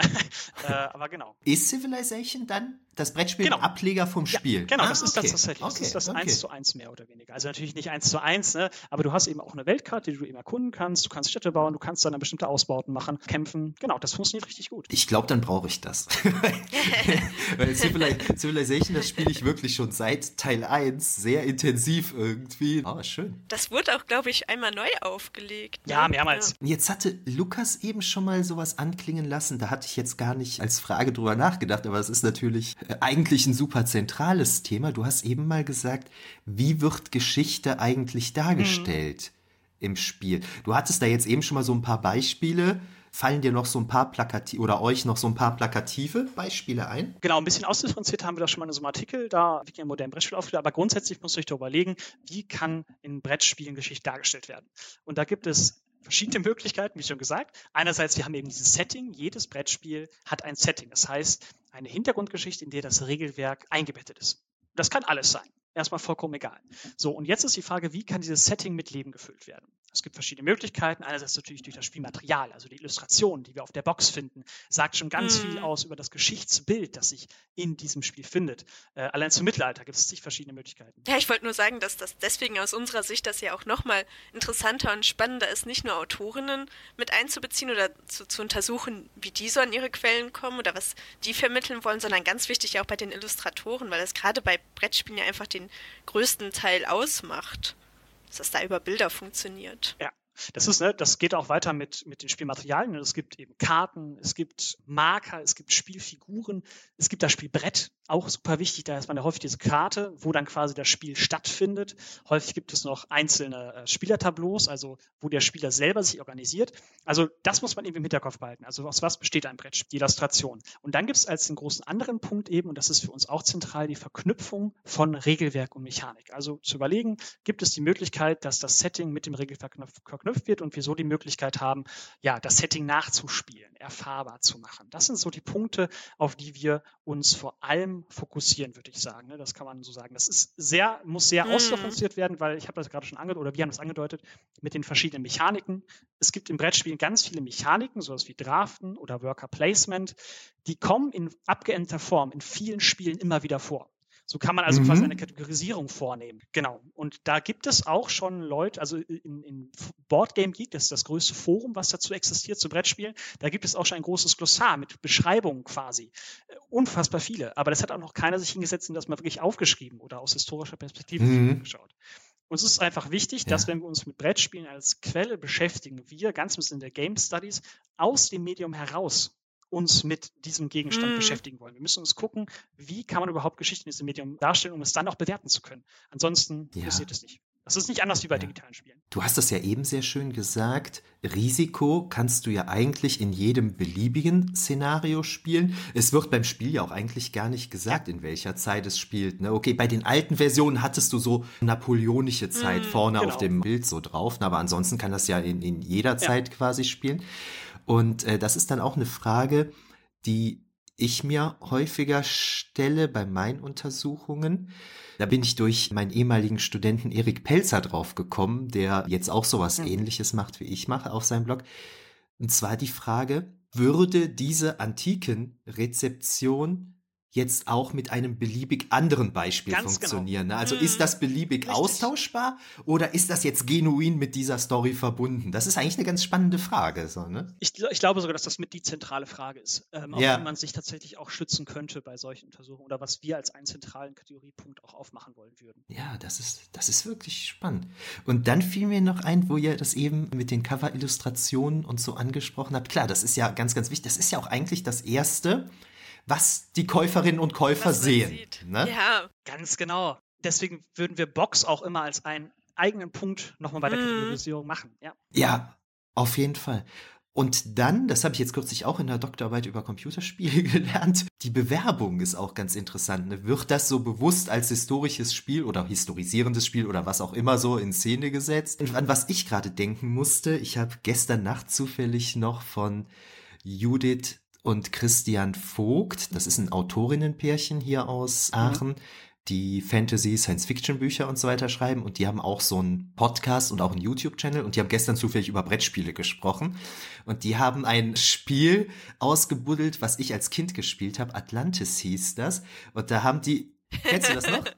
äh, aber genau. Ist Civilization dann das Brettspiel Genau. ein Ableger vom Spiel? Ja, genau, Ah, das ist okay. das tatsächlich. Das Okay, ist das okay. 1 zu 1 mehr oder weniger. Also natürlich nicht 1 zu 1, ne? aber du hast eben auch eine Weltkarte, die du eben erkunden kannst. Du kannst Städte bauen, du kannst dann bestimmte Ausbauten machen, kämpfen. Genau, das funktioniert richtig gut. Ich glaube, dann brauche ich das. Weil Civili- Civilization, das spiele ich wirklich schon seit Teil 1 sehr intensiv irgendwie. Ah, schön. Das wurde auch, glaube ich, einmal neu aufgelegt. ne? Ja, mehrmals. Und Jetzt hatte Lukas eben schon mal sowas anklingen lassen. Da hatte ich jetzt gar nicht als Frage drüber nachgedacht, aber es ist natürlich eigentlich ein super zentrales Thema. Du hast eben mal gesagt, wie wird Geschichte eigentlich dargestellt im Spiel? Du hattest da jetzt eben schon mal so ein paar Beispiele. Fallen dir noch so ein paar plakative oder euch noch so ein paar plakative Beispiele ein? Genau, ein bisschen ausdifferenziert haben wir das schon mal in so einem Artikel, da wie ein modernen Brettspiel aufgestellt, aber grundsätzlich muss ich darüber überlegen, wie kann in Brettspielen Geschichte dargestellt werden. Und da gibt es verschiedene Möglichkeiten, wie schon gesagt. Einerseits, wir haben eben dieses Setting, jedes Brettspiel hat ein Setting, das heißt eine Hintergrundgeschichte, in der das Regelwerk eingebettet ist. Das kann alles sein. Erstmal vollkommen egal. So, und jetzt ist die Frage, wie kann dieses Setting mit Leben gefüllt werden? Es gibt verschiedene Möglichkeiten. Einerseits natürlich durch das Spielmaterial, also die Illustration, die wir auf der Box finden, sagt schon ganz Mhm. viel aus über das Geschichtsbild, das sich in diesem Spiel findet. Äh, allein zum Mittelalter gibt es zig verschiedene Möglichkeiten. Ja, ich wollte nur sagen, dass das deswegen aus unserer Sicht das ja auch nochmal interessanter und spannender ist, nicht nur Autorinnen mit einzubeziehen oder zu, zu untersuchen, wie die so an ihre Quellen kommen oder was die vermitteln wollen, sondern ganz wichtig auch bei den Illustratoren, weil das gerade bei Brettspielen ja einfach den größten Teil ausmacht, dass das da über Bilder funktioniert. Ja. Das ist, ne, das geht auch weiter mit, mit den Spielmaterialien. Es gibt eben Karten, es gibt Marker, es gibt Spielfiguren, es gibt das Spielbrett, auch super wichtig. Da ist man ja häufig diese Karte, wo dann quasi das Spiel stattfindet. Häufig gibt es noch einzelne äh, Spielertableaus, also wo der Spieler selber sich organisiert. Also das muss man eben im Hinterkopf behalten. Also aus was besteht ein Brettspiel? Die Illustration. Und dann gibt es als den großen anderen Punkt eben, und das ist für uns auch zentral, die Verknüpfung von Regelwerk und Mechanik. Also zu überlegen, gibt es die Möglichkeit, dass das Setting mit dem Regelwerk verknüpft verknüpft wird und wir so die Möglichkeit haben, ja, das Setting nachzuspielen, erfahrbar zu machen. Das sind so die Punkte, auf die wir uns vor allem fokussieren, würde ich sagen. ne? Das kann man so sagen. Das ist sehr, muss sehr Mhm. ausdifferenziert werden, weil ich habe das gerade schon angedeutet, oder wir haben das angedeutet, mit den verschiedenen Mechaniken. Es gibt im Brettspielen ganz viele Mechaniken, sowas wie Draften oder Worker Placement, die kommen in abgeänderter Form in vielen Spielen immer wieder vor. So kann man also Mhm. quasi eine Kategorisierung vornehmen. Genau. Und da gibt es auch schon Leute, also in, in Boardgame Geek, das ist das größte Forum, was dazu existiert, zu Brettspielen, da gibt es auch schon ein großes Glossar mit Beschreibungen quasi. Äh, Unfassbar viele. Aber das hat auch noch keiner sich hingesetzt und das mal wirklich aufgeschrieben oder aus historischer Perspektive Mhm. angeschaut. Uns ist einfach wichtig, dass Ja. wenn wir uns mit Brettspielen als Quelle beschäftigen, wir ganz ein bisschen in der Game Studies aus dem Medium heraus uns mit diesem Gegenstand Mhm. beschäftigen wollen. Wir müssen uns gucken, wie kann man überhaupt Geschichten in diesem Medium darstellen, um es dann auch bewerten zu können. Ansonsten Ja. passiert es nicht. Das ist nicht anders wie bei Ja. digitalen Spielen. Du hast das ja eben sehr schön gesagt. Risiko kannst du ja eigentlich in jedem beliebigen Szenario spielen. Es wird beim Spiel ja auch eigentlich gar nicht gesagt, in welcher Zeit es spielt. Ne? Okay, bei den alten Versionen hattest du so napoleonische Zeit Mm, vorne genau. auf dem Bild so drauf, aber ansonsten kann das ja in, in jeder Zeit quasi spielen. Und äh, das ist dann auch eine Frage, die ich mir häufiger stelle bei meinen Untersuchungen. Da bin ich durch meinen ehemaligen Studenten Erik Pelzer drauf gekommen, der jetzt auch sowas Mhm. ähnliches macht, wie ich mache auf seinem Blog. Und zwar die Frage, würde diese antiken Rezeption jetzt auch mit einem beliebig anderen Beispiel Ganz genau. funktionieren. Ne? Also Mhm. ist das beliebig Richtig. austauschbar oder ist das jetzt genuin mit dieser Story verbunden? Das ist eigentlich eine ganz spannende Frage. So, ne? Ich, ich glaube sogar, dass das mit die zentrale Frage ist, ähm, auf Ja. die man sich tatsächlich auch schützen könnte bei solchen Untersuchungen oder was wir als einen zentralen Kategoriepunkt auch aufmachen wollen würden. Ja, das ist, das ist wirklich spannend. Und dann fiel mir noch ein, wo ihr das eben mit den Cover-Illustrationen und so angesprochen habt. Klar, das ist ja ganz, ganz wichtig. Das ist ja auch eigentlich das Erste, was die Käuferinnen und Käufer Was sehen. Ne? Ja, Ganz genau. Deswegen würden wir Box auch immer als einen eigenen Punkt nochmal bei der Mhm. Kategorisierung machen. Ja. Ja, auf jeden Fall. Und dann, das habe ich jetzt kürzlich auch in der Doktorarbeit über Computerspiele gelernt, die Bewerbung ist auch ganz interessant. Ne? Wird das so bewusst als historisches Spiel oder historisierendes Spiel oder was auch immer so in Szene gesetzt? Und an was ich gerade denken musste, ich habe gestern Nacht zufällig noch von Judith und Christian Vogt, das ist ein Autorinnenpärchen hier aus Aachen, die Fantasy, Science-Fiction-Bücher und so weiter schreiben. Und die haben auch so einen Podcast und auch einen YouTube-Channel. Und die haben gestern zufällig über Brettspiele gesprochen. Und die haben ein Spiel ausgebuddelt, was ich als Kind gespielt habe, Atlantis hieß das. Und da haben die, kennst du das noch?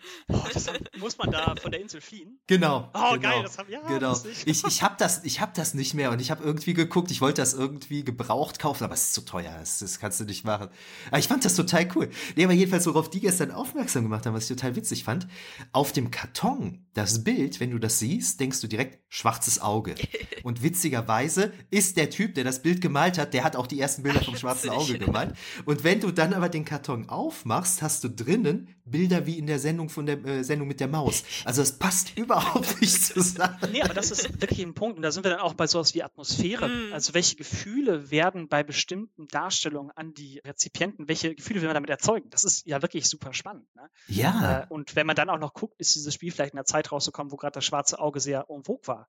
Das haben, muss man da von der Insel fliehen? Genau. Oh, genau, geil, das haben ja. Genau. Ich, ich habe das, ich hab das nicht mehr und ich habe irgendwie geguckt, ich wollte das irgendwie gebraucht kaufen, aber es ist zu teuer, das, das kannst du nicht machen. Aber ich fand das total cool. Nee, aber jedenfalls, worauf die gestern aufmerksam gemacht haben, was ich total witzig fand, auf dem Karton, das Bild, wenn du das siehst, denkst du direkt schwarzes Auge. Und witzigerweise ist der Typ, der das Bild gemalt hat, der hat auch die ersten Bilder vom schwarzen Auge gemalt. Und wenn du dann aber den Karton aufmachst, hast du drinnen Bilder wie in der Sendung von der äh, Sendung mit der Maus. Also es passt überhaupt nicht zusammen. Nee, aber das ist wirklich ein Punkt. Und da sind wir dann auch bei sowas wie Atmosphäre. Mhm. Also welche Gefühle werden bei bestimmten Darstellungen an die Rezipienten, welche Gefühle will man damit erzeugen? Das ist ja wirklich super spannend. Ne? Ja. Äh, und wenn man dann auch noch guckt, ist dieses Spiel vielleicht in einer Zeit rausgekommen, wo gerade das schwarze Auge sehr en vogue war.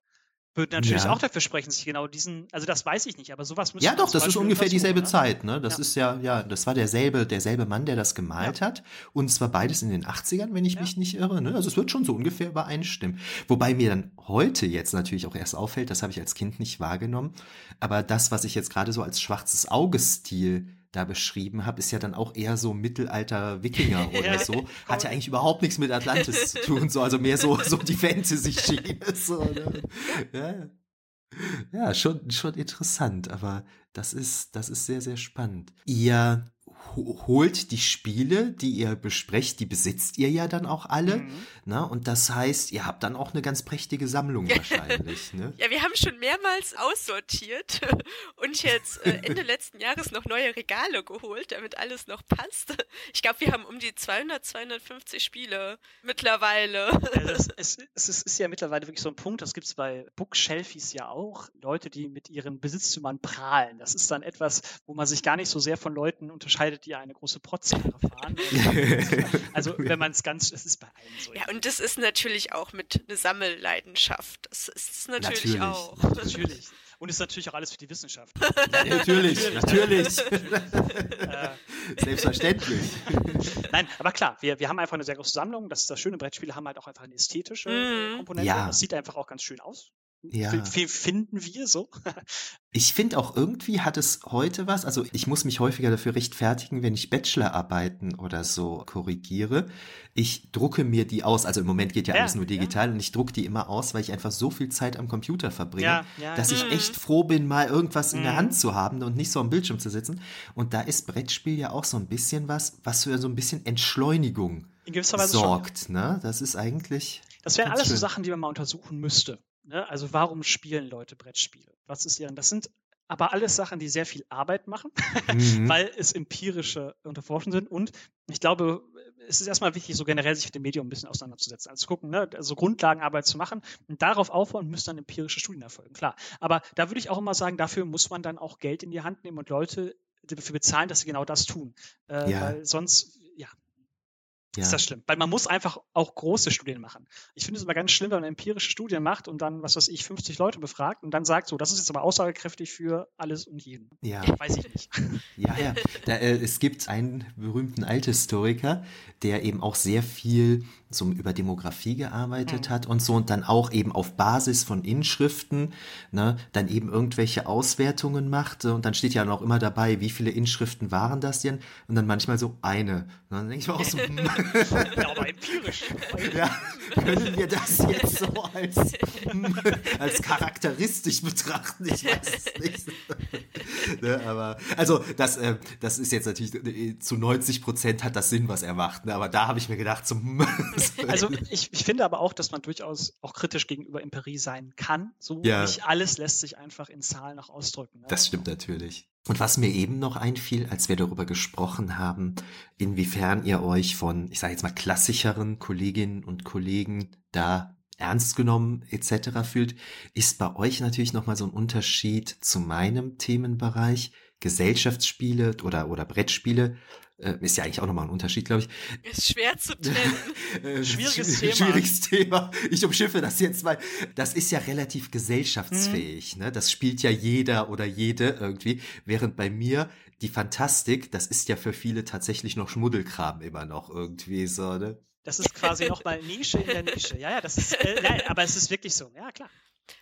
Würde natürlich Ja. auch dafür sprechen, sich genau diesen, also das weiß ich nicht, aber sowas müssen Ja, doch, das ist ungefähr dieselbe untersuchen, ne? Zeit, ne? Das Ja. ist ja, ja, das war derselbe, derselbe Mann, der das gemalt hat. Und zwar beides in den 80ern, wenn ich Ja. mich nicht irre, ne? Also es wird schon so ungefähr übereinstimmen. Wobei mir dann heute jetzt natürlich auch erst auffällt, das habe ich als Kind nicht wahrgenommen. Aber das, was ich jetzt gerade so als schwarzes Auge-Stil da beschrieben habe, ist ja dann auch eher so Mittelalter Wikinger oder Ja. so. Hat ja eigentlich überhaupt nichts mit Atlantis zu tun, so, also mehr so, so die Fantasy-Schiene. So, ne? ja. Ja, schon, schon interessant, aber das ist, das ist sehr, sehr spannend. Ihr holt die Spiele, die ihr besprecht, die besitzt ihr ja dann auch alle, Mhm. ne? Und das heißt, ihr habt dann auch eine ganz prächtige Sammlung wahrscheinlich, ne? Ja, wir haben schon mehrmals aussortiert und jetzt äh, Ende letzten Jahres noch neue Regale geholt, damit alles noch passt. Ich glaube, wir haben um die 200, 250 Spiele mittlerweile. Also es, es, es ist, ist ja mittlerweile wirklich so ein Punkt, das gibt es bei Bookshelfies ja auch, Leute, die mit ihren Besitztümern prahlen. Das ist dann etwas, wo man sich gar nicht so sehr von Leuten unterscheidet, die eine große Protzkarre fahren. also wenn man es ganz, es ist bei allen so. Ja, und das ist natürlich auch mit eine Sammelleidenschaft. Das ist es natürlich, Natürlich. auch. Natürlich. Und ist natürlich auch alles für die Wissenschaft. natürlich, natürlich. äh, Selbstverständlich. nein, aber klar, wir, wir haben einfach eine sehr große Sammlung. Das ist das schöne, Brettspiele haben halt auch einfach eine ästhetische Mhm. Komponente. Ja. Das sieht einfach auch ganz schön aus. Ja. F- Finden wir so. Ich finde auch irgendwie hat es heute was, also ich muss mich häufiger dafür rechtfertigen, wenn ich Bachelorarbeiten oder so korrigiere. Ich drucke mir die aus, also im Moment geht ja Ja, alles nur ja. digital und ich drucke die immer aus, weil ich einfach so viel Zeit am Computer verbringe, Ja, ja, dass ja. ich echt froh bin, mal irgendwas in der. Hand zu haben und nicht so am Bildschirm zu sitzen. Und da ist Brettspiel ja auch so ein bisschen was, was für so ein bisschen Entschleunigung In gewisser Weise schon. sorgt. Ne? Das ist eigentlich. Das wären alles so schön. Sachen, die man mal untersuchen müsste. Ne? Also warum spielen Leute Brettspiele? Was ist deren? Das sind aber alles Sachen, die sehr viel Arbeit machen, Mhm. weil es empirische Unterforschen sind. Und ich glaube, es ist erstmal wichtig, so generell sich mit dem Medium ein bisschen auseinanderzusetzen. Also zu gucken, ne? also Grundlagenarbeit zu machen und darauf aufbauen müssen dann empirische Studien erfolgen, klar. Aber da würde ich auch immer sagen, dafür muss man dann auch Geld in die Hand nehmen und Leute dafür bezahlen, dass sie genau das tun. Äh, Ja. Weil sonst, ja, ist das schlimm. Weil man muss einfach auch große Studien machen. Ich finde es immer ganz schlimm, wenn man empirische Studien macht und dann, was weiß ich, 50 Leute befragt und dann sagt, so, das ist jetzt aber aussagekräftig für alles und jeden. Ja. Weiß ich nicht. Ja, ja. Da, äh, es gibt einen berühmten Althistoriker, der eben auch sehr viel so über Demografie gearbeitet mhm. hat und so und dann auch eben auf Basis von Inschriften, ne, dann eben irgendwelche Auswertungen machte und dann steht ja noch immer dabei, wie viele Inschriften waren das denn? Und dann manchmal so eine. Und dann denke ich mir auch so, ja, aber empirisch. Ja, können wir das jetzt so als, als charakteristisch betrachten? Ich weiß es nicht. ne, aber, also, das, äh, das ist jetzt natürlich, äh, zu 90 Prozent hat das Sinn, was er macht. Ne? Aber da habe ich mir gedacht, so, also ich, ich finde aber auch, dass man durchaus auch kritisch gegenüber Empirie sein kann. So ja. nicht alles lässt sich einfach in Zahlen noch ausdrücken. Ne? Das stimmt natürlich. Und was mir eben noch einfiel, als wir darüber gesprochen haben, inwiefern ihr euch von, ich sage jetzt mal, klassischeren Kolleginnen und Kollegen da ernst genommen etc. fühlt, ist bei euch natürlich nochmal so ein Unterschied zu meinem Themenbereich. Gesellschaftsspiele oder, oder Brettspiele ist ja eigentlich auch nochmal ein Unterschied, glaube ich. Ist schwer zu trennen. äh, Schwieriges Thema. Schwieriges Thema. Ich umschiffe das jetzt mal. Das ist ja relativ gesellschaftsfähig. Mhm. Ne? Das spielt ja jeder oder jede irgendwie. Während bei mir die Fantastik, das ist ja für viele tatsächlich noch Schmuddelkram immer noch irgendwie so, ne? Das ist quasi nochmal Nische in der Nische. Ja, ja, das ist, äh, ja, aber es ist wirklich so. Ja, klar.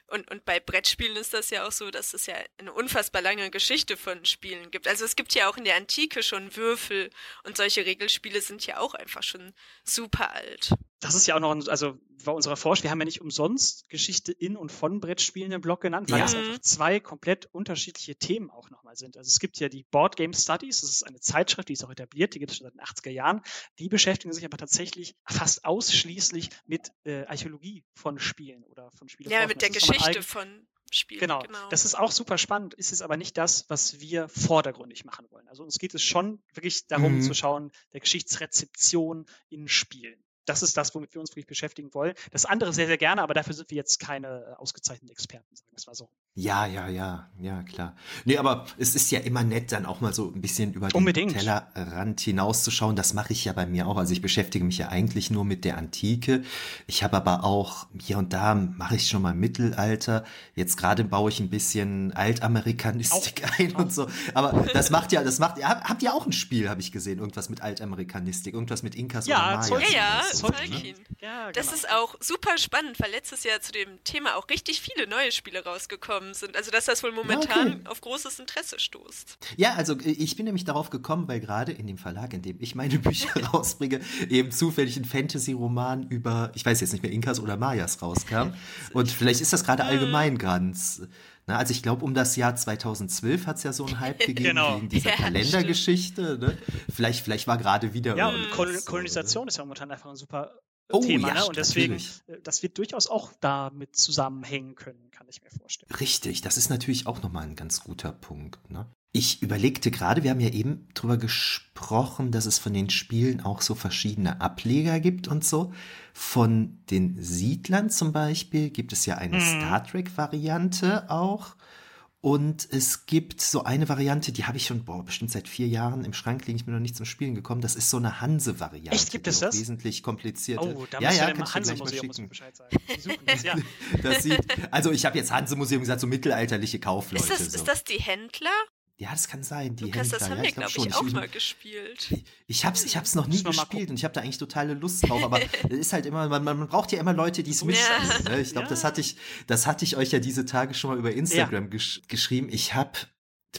Und, und bei Brettspielen ist das ja auch so, dass es ja eine unfassbar lange Geschichte von Spielen gibt. Also es gibt ja auch in der Antike schon Würfel und solche Regelspiele sind ja auch einfach schon super alt das ist ja auch noch, ein, also bei unserer Forschung, wir haben ja nicht umsonst Geschichte in und von Brettspielen im Blog genannt, weil ja. es einfach zwei komplett unterschiedliche Themen auch nochmal sind. Also es gibt ja die Board Game Studies, das ist eine Zeitschrift, die ist auch etabliert, die gibt es schon seit den 80er Jahren. Die beschäftigen sich aber tatsächlich fast ausschließlich mit äh, Archäologie von Spielen oder von Spielen. Ja, mit der Geschichte von Spielen. Genau. genau. Das ist auch super spannend, ist es aber nicht das, was wir vordergründig machen wollen. Also uns geht es schon wirklich darum mhm. zu schauen, der Geschichtsrezeption in Spielen das ist das, womit wir uns wirklich beschäftigen wollen. Das andere sehr, sehr gerne, aber dafür sind wir jetzt keine äh, ausgezeichneten Experten, sagen wir es mal so. Ja, ja, ja, ja, klar. Nee, aber es ist ja immer nett, dann auch mal so ein bisschen über den Unbedingt. Tellerrand hinauszuschauen. Das mache ich ja bei mir auch. Also ich beschäftige mich ja eigentlich nur mit der Antike. Ich habe aber auch hier und da mache ich schon mal Mittelalter. Jetzt gerade baue ich ein bisschen Altamerikanistik auch, ein und so. Aber das macht ja, das macht, habt ihr auch ein Spiel, habe ich gesehen, irgendwas mit Altamerikanistik, irgendwas mit Inkas ja, oder Mayas. Ja, ja, Tolkien. Ne? Ja, genau. Das ist auch super spannend, weil letztes Jahr zu dem Thema auch richtig viele neue Spiele rausgekommen gekommen sind. Also dass das wohl momentan okay. auf großes Interesse stoßt. Ja, also äh, ich bin nämlich darauf gekommen, weil gerade in dem Verlag, in dem ich meine Bücher rausbringe, eben zufällig ein Fantasy-Roman über, ich weiß jetzt nicht mehr, Inkas oder Mayas rauskam. Und vielleicht ist das gerade hm. allgemein ganz. Na, also ich glaube, um das Jahr 2012 hat es ja so einen Hype gegeben genau. wegen dieser ja, Kalendergeschichte. Ne? Vielleicht, vielleicht war gerade wieder. Ja, und Kol Kolonisation ist ja momentan einfach ein super oh, Thema. Ja, ne? Und deswegen, natürlich. Äh, das wird durchaus auch damit zusammenhängen können, kann ich mir vorstellen. Richtig, das ist natürlich auch nochmal ein ganz guter Punkt. Ne? Ich überlegte gerade, wir haben ja eben drüber gesprochen, dass es von den Spielen auch so verschiedene Ableger gibt und so. Von den Siedlern zum Beispiel gibt es ja eine mhm. Star Trek-Variante auch. Und es gibt so eine Variante, die habe ich schon, boah, bestimmt seit vier Jahren im Schrank liegen, ich bin noch nicht zum Spielen gekommen. Das ist so eine Hanse-Variante. Echt, gibt es das? Wesentlich komplizierter. Oh, da ja, muss ja, ja Hanse-Museum Bescheid sagen. Die suchen das, ja. das sieht, also ich habe jetzt Hanse-Museum gesagt, so mittelalterliche Kaufleute. Ist das, so. ist das die Händler? Ja, das kann sein. Die Lukas, Händler. das haben ja, wir, glaube glaub ich, auch ich, mal gespielt. Ich, ich habe es ich hab's noch nie gespielt und ich habe da eigentlich totale Lust drauf. Aber es ist halt immer, man, man braucht ja immer Leute, die es mitspielen. Ja. Ne? Ich glaube, ja. das hatte ich, das hatte ich euch ja diese Tage schon mal über Instagram ja. gesch geschrieben. Ich habe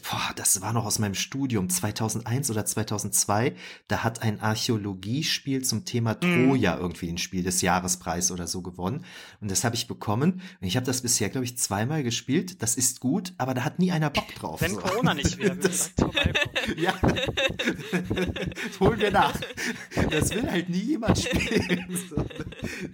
boah, das war noch aus meinem Studium 2001 oder 2002, da hat ein Archäologiespiel zum Thema mhm. Troja irgendwie den Spiel des Jahrespreis oder so gewonnen und das habe ich bekommen und ich habe das bisher glaube ich zweimal gespielt, das ist gut, aber da hat nie einer Bock drauf. Wenn so. Corona nicht wäre, das, Ja. holen wir nach. Das will halt nie jemand spielen.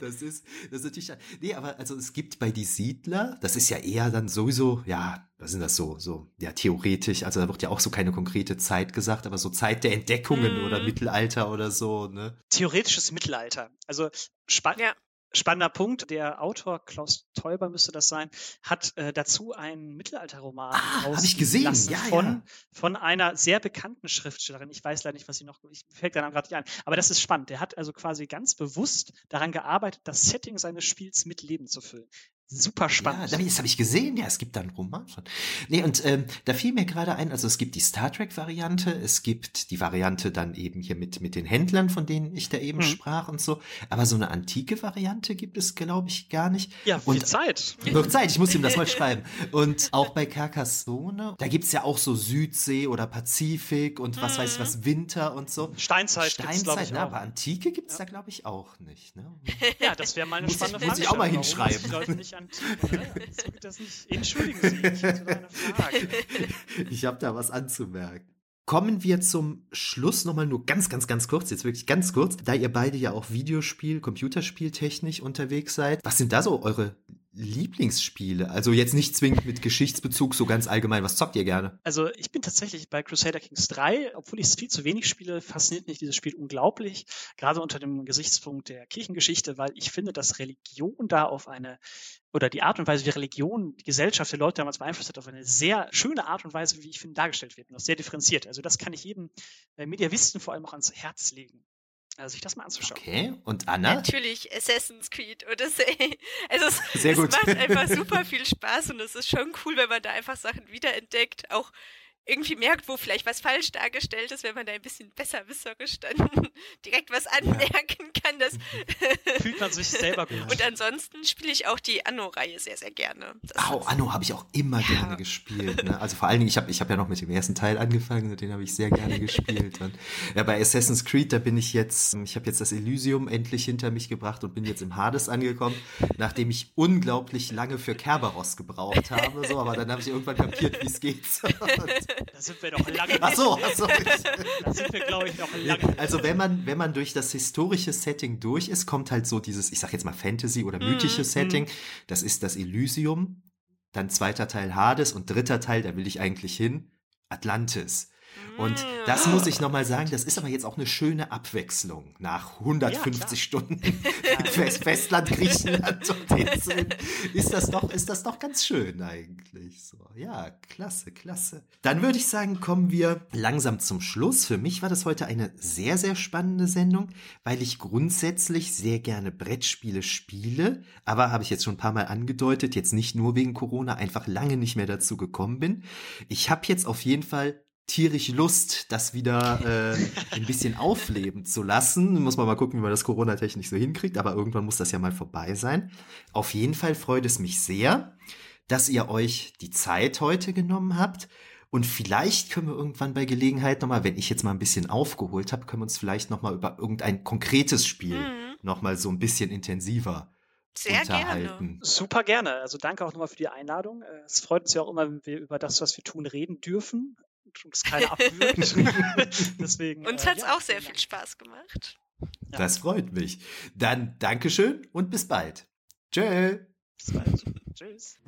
Das ist das ist natürlich Nee, aber also es gibt bei die Siedler, das ist ja eher dann sowieso ja, was sind das so so ja, theoretisch also da wird ja auch so keine konkrete Zeit gesagt, aber so Zeit der Entdeckungen mm. oder Mittelalter oder so, ne? Theoretisches Mittelalter. Also spannend. Ja. spannender Punkt. Der Autor, Klaus Teuber müsste das sein, hat äh, dazu einen Mittelalterroman ah, habe ich gesehen. Ja, von, ja. von einer sehr bekannten Schriftstellerin. Ich weiß leider nicht, was sie noch, ich fällt der Name gerade nicht ein. Aber das ist spannend. Der hat also quasi ganz bewusst daran gearbeitet, das Setting seines Spiels mit Leben zu füllen. Super spannend. Ja, das habe ich gesehen. Ja, es gibt da einen Roman von. Nee, und ähm, da fiel mir gerade ein, also es gibt die Star Trek-Variante, es gibt die Variante dann eben hier mit, mit den Händlern, von denen ich da eben hm. sprach und so. Aber so eine antike Variante gibt es, glaube ich, gar nicht. Ja, viel und, Zeit. Wird Zeit, ich muss ihm das mal schreiben. Und auch bei Carcassonne, da gibt es ja auch so Südsee oder Pazifik und was hm. weiß ich was, Winter und so. Steinzeit. Steinzeit, ne, aber Antike gibt es ja. da, glaube ich, auch nicht. Ne? Ja, das wäre mal eine spannende Frage. Muss ich auch mal hinschreiben. Das nicht, entschuldigen Sie, ich hätte eine Frage. Ich habe da was anzumerken. Kommen wir zum Schluss nochmal nur ganz, ganz, ganz kurz, jetzt wirklich ganz kurz, da ihr beide ja auch Videospiel, Computerspieltechnisch unterwegs seid. Was sind da so eure Lieblingsspiele? Also jetzt nicht zwingend mit Geschichtsbezug, so ganz allgemein. Was zockt ihr gerne? Also ich bin tatsächlich bei Crusader Kings 3, obwohl ich viel zu wenig spiele, fasziniert mich dieses Spiel unglaublich. Gerade unter dem Gesichtspunkt der Kirchengeschichte, weil ich finde, dass Religion da auf eine oder die Art und Weise, wie Religion die Gesellschaft der Leute damals beeinflusst hat, auf eine sehr schöne Art und Weise, wie ich finde, dargestellt wird und auch sehr differenziert. Also das kann ich jedem äh, Mediavisten vor allem auch ans Herz legen. Also sich das mal anzuschauen. Okay, und Anna? Natürlich Assassin's Creed Odyssey. Also es, Sehr gut. es macht einfach super viel Spaß und es ist schon cool, wenn man da einfach Sachen wiederentdeckt, auch irgendwie merkt, wo vielleicht was falsch dargestellt ist, wenn man da ein bisschen besserwisserisch dann direkt was anmerken ja. kann. Das Fühlt man sich selber gut. Und ansonsten spiele ich auch die Anno-Reihe sehr, sehr gerne. oh, Anno habe ich auch immer ja. gerne gespielt. Ne? Also vor allen Dingen, ich habe ich hab ja noch mit dem ersten Teil angefangen, den habe ich sehr gerne gespielt. Und, ja, bei Assassin's Creed, da bin ich jetzt, ich habe jetzt das Elysium endlich hinter mich gebracht und bin jetzt im Hades angekommen, nachdem ich unglaublich lange für Kerberos gebraucht habe. So, aber dann habe ich irgendwann kapiert, wie es geht. Da sind wir noch lange. Ach so, ach so. Da sind wir, glaube ich, noch lange. Also wenn man, wenn man durch das historische Setting durch ist, kommt halt so dieses, ich sag jetzt mal Fantasy oder mythische mm, Setting. Das ist das Elysium. Dann zweiter Teil Hades und dritter Teil, da will ich eigentlich hin, Atlantis. Und das muss ich nochmal sagen, das ist aber jetzt auch eine schöne Abwechslung nach 150 ja, Stunden Fest Festland Griechenland und Inseln. Ist das doch, ist das doch ganz schön eigentlich. So, ja, klasse, klasse. Dann würde ich sagen, kommen wir langsam zum Schluss. Für mich war das heute eine sehr, sehr spannende Sendung, weil ich grundsätzlich sehr gerne Brettspiele spiele, aber habe ich jetzt schon ein paar Mal angedeutet, jetzt nicht nur wegen Corona, einfach lange nicht mehr dazu gekommen bin. Ich habe jetzt auf jeden Fall tierisch Lust, das wieder äh, ein bisschen aufleben zu lassen. Muss man mal gucken, wie man das Corona-technisch so hinkriegt, aber irgendwann muss das ja mal vorbei sein. Auf jeden Fall freut es mich sehr, dass ihr euch die Zeit heute genommen habt. Und vielleicht können wir irgendwann bei Gelegenheit nochmal, wenn ich jetzt mal ein bisschen aufgeholt habe, können wir uns vielleicht nochmal über irgendein konkretes Spiel mhm. nochmal so ein bisschen intensiver sehr unterhalten. Gerne. Super gerne. Also danke auch nochmal für die Einladung. Äh, es freut uns ja auch immer, wenn wir über das, was wir tun, reden dürfen und es keiner abwürgt. Deswegen, Uns äh, hat es ja, auch sehr viel Spaß gemacht. Ja. Das freut mich. Dann Dankeschön und bis bald. Tschö. Bis bald. Tschüss.